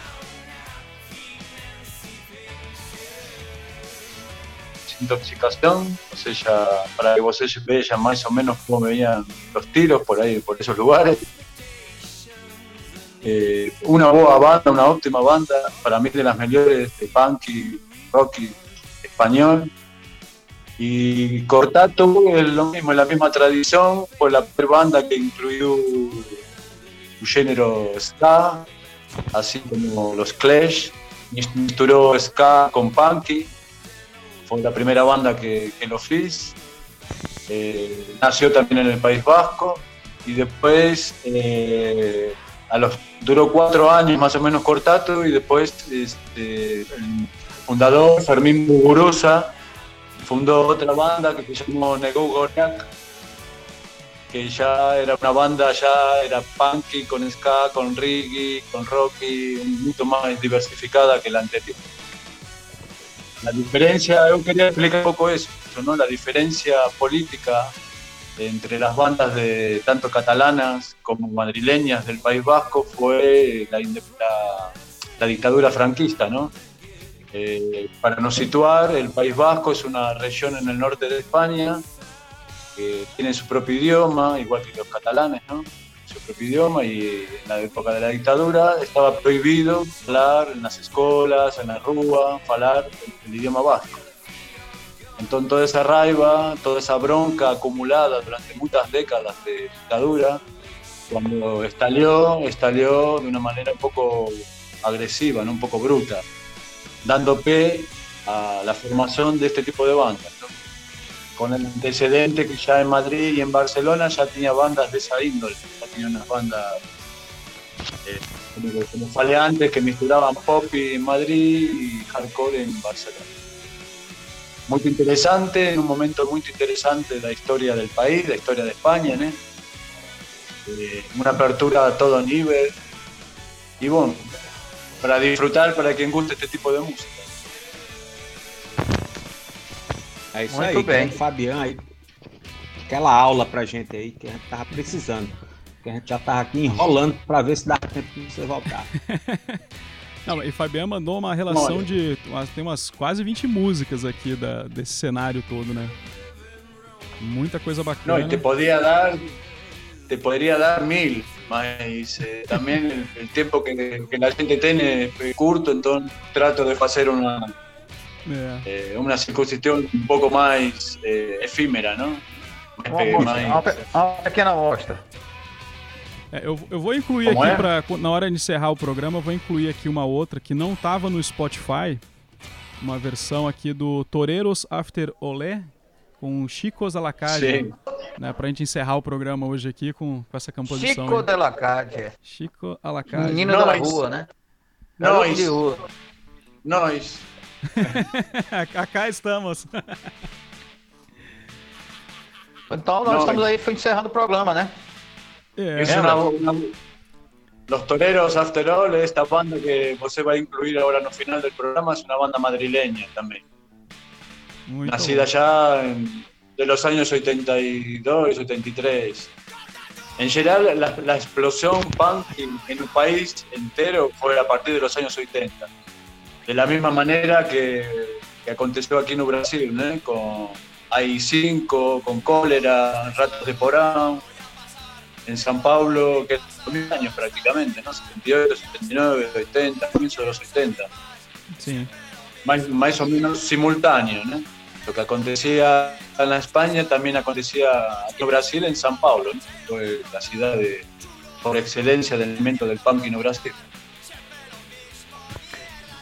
intoxicación, o sea, para que vos vean más o menos cómo veían los tiros por ahí, por esos lugares. Eh, una boa banda, una óptima banda, para mí de las mejores de punk y rock y Y Cortato es lo mismo, la misma tradición, fue la primera banda que incluyó un género ska, así como los Clash, misturó ska con punky, fue la primera banda que, que lo fiz. Eh, nació también en el País Vasco. Y después eh, duró cuatro años más o menos Cortato y después este, fundador, Fermín Muguruza, fundó otra banda que se llamó Nego Gorniak, que ya era una banda, ya era punky, con ska, con reggae, con rocky, mucho más diversificada que la anterior. La diferencia, yo quería explicar un poco eso, ¿no? La diferencia política entre las bandas de tanto catalanas como madrileñas del País Vasco fue la- la dictadura franquista, ¿no? Eh, para nos situar, el País Vasco es una región en el norte de España que tiene su propio idioma, igual que los catalanes, ¿no? Su propio idioma y en la época de la dictadura estaba prohibido hablar en las escuelas, en la rúa, hablar el, el idioma vasco. Entonces toda esa raiva, toda esa bronca acumulada durante muchas décadas de dictadura, cuando estalló, estalló de una manera un poco agresiva, ¿no? un poco bruta, dando pie a la formación de este tipo de bandas. Con el antecedente que ya en Madrid y en Barcelona ya tenía bandas de esa índole, ya tenía unas bandas, eh, como, falé antes, que misturaban pop en Madrid y hardcore en Barcelona muy interesante, en un momento muy interesante de la historia del país, la historia de España. Eh, una apertura a todo nivel. Y bueno, para disfrutar, para quien guste este tipo de música. É isso Muito aí, bem. Fabiano aí. Aquela aula pra gente aí que a gente tava precisando. Que a gente já tava aqui enrolando pra ver se dá tempo de você voltar. Não, e Fabian mandou uma relação Olha. de. Tem umas quase 20 músicas aqui da, desse cenário todo, né? Muita coisa bacana. y te podía dar, te podría dar mil, mas eh, también el, el tiempo que, que la gente tiene es curto, entonces trato de hacer una, É. eh, una circuncisión un poco más eh, efímera, ¿no? Uma, amostra, mais- uma pe- uma pequena amostra. É, eu, eu vou incluir Como aqui, é? pra, na hora de encerrar o programa, eu vou incluir aqui uma outra que não tava no Spotify. Uma versão aqui do Toreros After Olé, com Chicos Alacade. Sim. Né, pra gente encerrar o programa hoje aqui com, com essa composição. Chico Calle. Chico Alacade. Menino Não, da rua, né? Garoto de rua. Nós, Acá estamos. Então nós Não, estamos aí foi encerrando o programa, né? É, es una, una- Los Toreros After All, esta banda que você va a incluir ahora no final del programa, es una banda madrileña también. Muito nacida ya en- de los años 82, 83. En general, la, la explosión punk en, en un país entero fue a partir de los años 80. De la misma manera que, que aconteció aquí en Brasil, ¿no? con AI5, con Cólera, Ratos de Porão, en San Pablo, que es mil años prácticamente, ¿no? 78, 79, 80, comienzo de los 80 Sim. más, más o menos simultáneo. ¿no? Lo que acontecía en la España también acontecía aquí en Brasil, en San Paulo, ¿no? fue la ciudad de, por excelencia del elemento del punk no Brasil.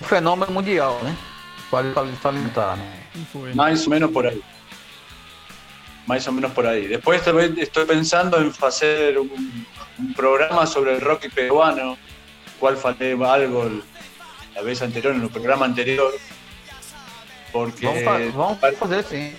Um fenômeno mundial, né? Pode salientar, foi. Más o menos por ahí. Más o menos por ahí. Después estoy, estoy pensando en hacer un, un programa sobre el rock peruano, cual falté algo la vez anterior, en el programa anterior. Porque Vamos, fa- vamos para- fazer sim.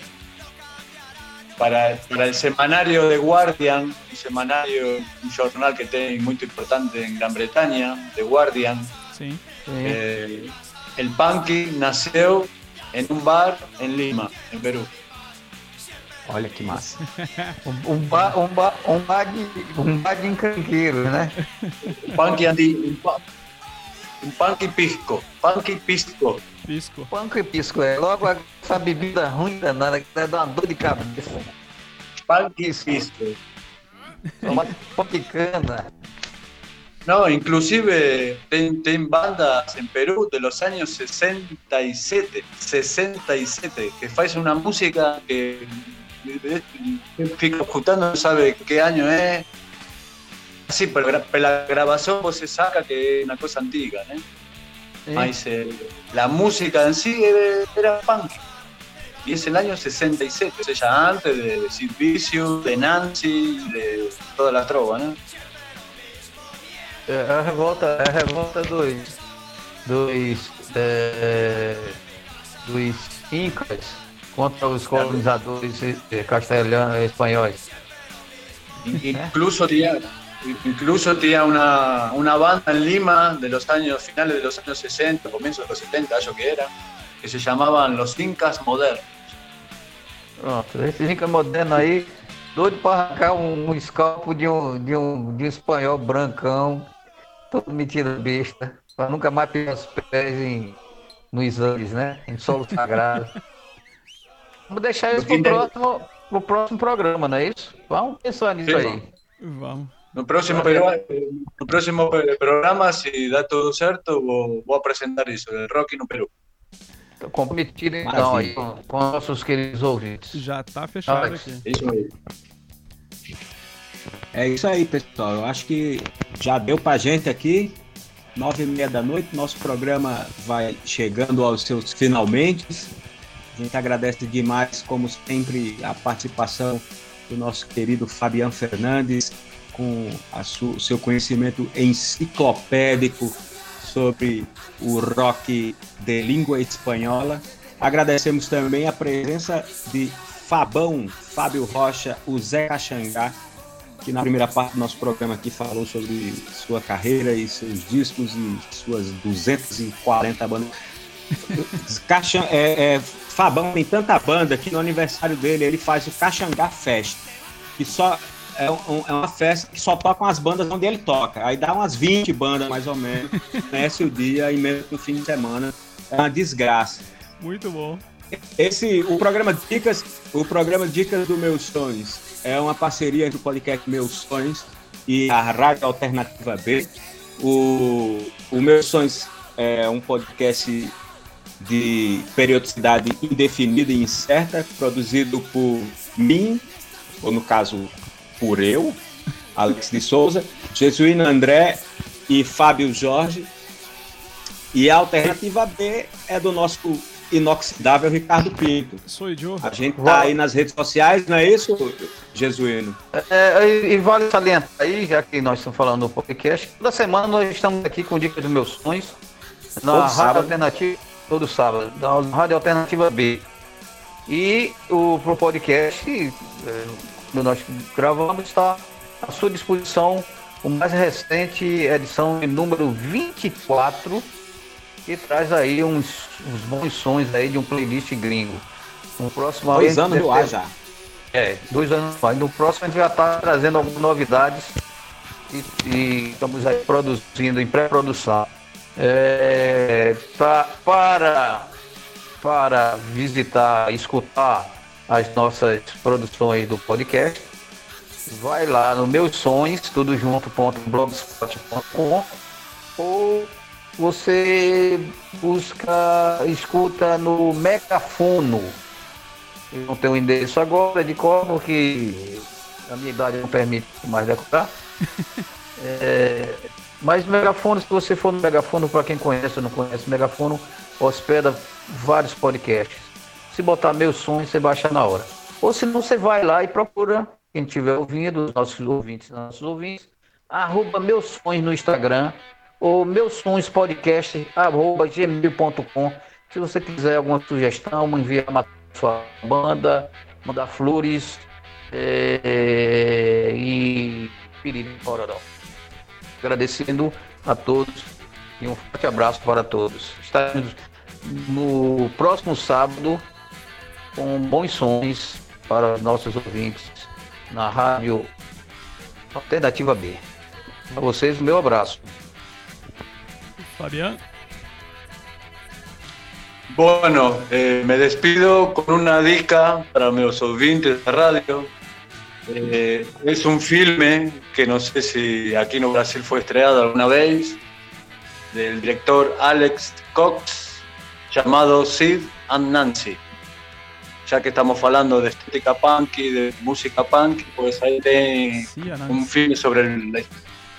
para, para el semanario The Guardian, un semanario, un jornal que tiene muy importante en Gran Bretaña, The Guardian. Sim. eh, el punky nació en un bar en Lima, en Perú. Olha que massa. Um, um, ba, um, ba, um, bar de, um bar de encranqueiro, né? Un punky, andi, un, pu- un punky pisco, punky pisco. Pisco. Panco e pisco, é logo essa bebida ruim danada que dá uma dor de cabeça. Punky pisco. Uma picana. No, inclusive ten, ten bandas en Perú de los años 67, 67, que hacen una música que fica escuchando no sabe qué año es. Sí, pero la grabación vos se saca que es una cosa antigua, ¿no? Sim. Mas, eh, la música en sí era, punk. Y es el año 67, o sea, ya antes de Sid Vicious, de Nancy, de toda la trova, ¿no? É a revolta, é a revolta dos. dos. é, dos incas contra os colonizadores eh, castelhanos espanhóis. Incluso incluso tenía una, una banda en Lima de los años finales de los años 60, comienzos de los 70, yo que era, que se llamaban Los Incas Modernos. Pronto, esse Inca moderno aí, doido pra arrancar um, um escalpo de um, de, um, de um espanhol brancão, todo metido besta, pra nunca mais pegar os pés em, no exames, né? Em solo sagrado. Vamos deixar isso pro próximo, pro próximo programa, não é isso? Vamos pensar nisso Sim, aí. Vamos. No próximo, pero- no próximo eh, programa, si da todo certo, vou, vou apresentar isso, el rock no Perú. Tô comprometido então aí com, com nossos queridos ouvintes. Já tá fechado Alex. aqui. Isso aí. É isso aí, pessoal. Eu acho que já deu pra gente aqui. Nove e meia da noite, nosso programa vai chegando aos seus finalmente. A gente agradece demais, como sempre, a participação do nosso querido Fabiano Fernandes, com o seu conhecimento enciclopédico sobre o rock de língua espanhola. Agradecemos também a presença de Fabão, Fábio Rocha, o Zé Caxangá, que na primeira parte do nosso programa aqui falou sobre sua carreira e seus discos e suas 240 bandas. Caxan, é, é, Fabão tem tanta banda que no aniversário dele ele faz o Caxangá Fest, que só é, um- é uma festa que só tocam as bandas onde ele toca. Aí dá umas 20 bandas mais ou menos, conhece o dia e mesmo no fim de semana. É uma desgraça. Muito bom. Esse, o programa Dicas, o programa Dicas do Meus Sonhos é uma parceria entre o podcast Meus Sonhos e a Rádio Alternativa B. O, o Meus Sonhos é um podcast de periodicidade indefinida e incerta, produzido por mim, ou no caso por eu, Alex de Souza, Jesuíno André e Fábio Jorge. E a alternativa B é do nosso inoxidável Ricardo Pinto. Sou idiota. A gente tá aí nas redes sociais, não é isso, Jesuíno? É, e, e vale salientar aí, já que nós estamos falando no podcast, toda semana nós estamos aqui com Dicas dos Meus Sonhos, na Todo Rádio sábado. Alternativa, todo sábado, na Rádio Alternativa B. E o pro podcast, que nós gravamos, está à sua disposição o mais recente edição número 24, que traz aí uns, uns bons sons aí de um playlist gringo. No próximo Dois anos de no ar já. é, dois anos faz. No próximo a gente já está trazendo algumas novidades e, e estamos aí produzindo em pré-produção. É, pra- para, para visitar, escutar as nossas produções do podcast, vai lá no Meus Sonhos, tudo junto, ponto, blogspot.com, ou você busca, escuta no Megafono. Eu não tenho o endereço agora de cor, porque a minha idade não permite mais decorar. É, mas megafone, se você for no megafone, para quem conhece ou não conhece, o megafone hospeda vários podcasts. Se botar meus sonhos, você baixa na hora. Ou se não, você vai lá e procura, quem estiver ouvindo, os nossos ouvintes, nossos ouvintes, arroba meus sonhos no Instagram, ou meus sonhos podcast, arroba gmail.com. Se você quiser alguma sugestão, enviar uma sua banda, mandar flores é, e piriri pororó. Agradecendo a todos e um forte abraço para todos. Estaremos no próximo sábado com bons sons para os nossos ouvintes na rádio Alternativa B. A vocês, o meu abraço. Fabiano? Bueno, eh, me despido con una dica para mis oyentes de radio. Eh, es un filme que no sé si aquí en Brasil fue estrenado alguna vez, del director Alex Cox, llamado Sid and Nancy. Ya que estamos hablando de estética punk y de música punk, pues ahí tem un film sobre la,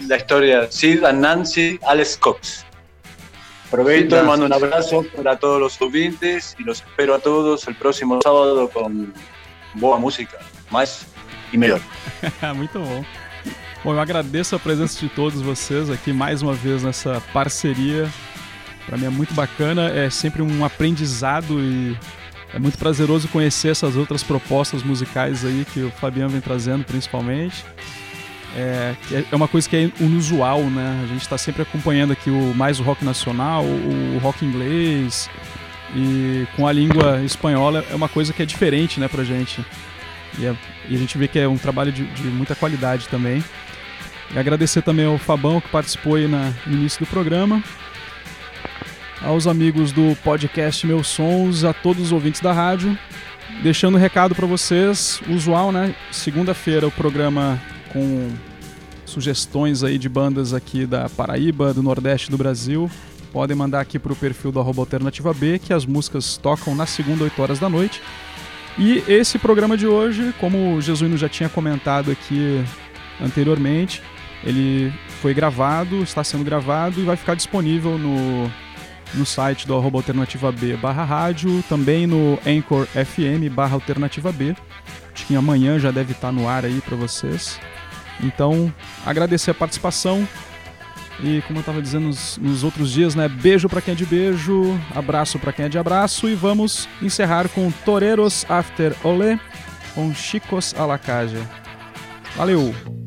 la historia Sid and Nancy, Alex Cox. Aprovecho Sid y mando un Nancy. abrazo para todos los oyentes y los espero a todos el próximo sábado con boa música, más y melhor. Muito bom. Bom, eu agradeço a presença de todos vocês aqui mais uma vez nessa parceria. Para mim é muito bacana, é sempre um aprendizado e é muito prazeroso conhecer essas outras propostas musicais aí que o Fabiano vem trazendo, principalmente. É, é uma coisa que é inusual, né? A gente está sempre acompanhando aqui o mais o rock nacional, o rock inglês, E com a língua espanhola é uma coisa que é diferente, né, pra gente. E, é- e a gente vê que é um trabalho de, de muita qualidade também. E agradecer também ao Fabão que participou aí na, no início do programa. Aos amigos do podcast Meus Sons, a todos os ouvintes da rádio. Deixando um recado para vocês, usual, né? Segunda-feira o programa com sugestões aí de bandas aqui da Paraíba, do Nordeste do Brasil. Podem mandar aqui pro perfil do arroba Alternativa B, que as músicas tocam na segunda, 8 horas da noite. E esse programa de hoje, como o Jesuíno já tinha comentado aqui anteriormente, ele foi gravado, está sendo gravado e vai ficar disponível no, no site do arroba alternativa B barra rádio, também no Anchor FM barra alternativa B. Acho que amanhã já deve estar no ar aí para vocês. Então, agradecer a participação. E como eu estava dizendo nos, nos outros dias, né? Beijo para quem é de beijo, abraço para quem é de abraço e vamos encerrar com Toreros After Olé com Chicos a la Calle. Valeu!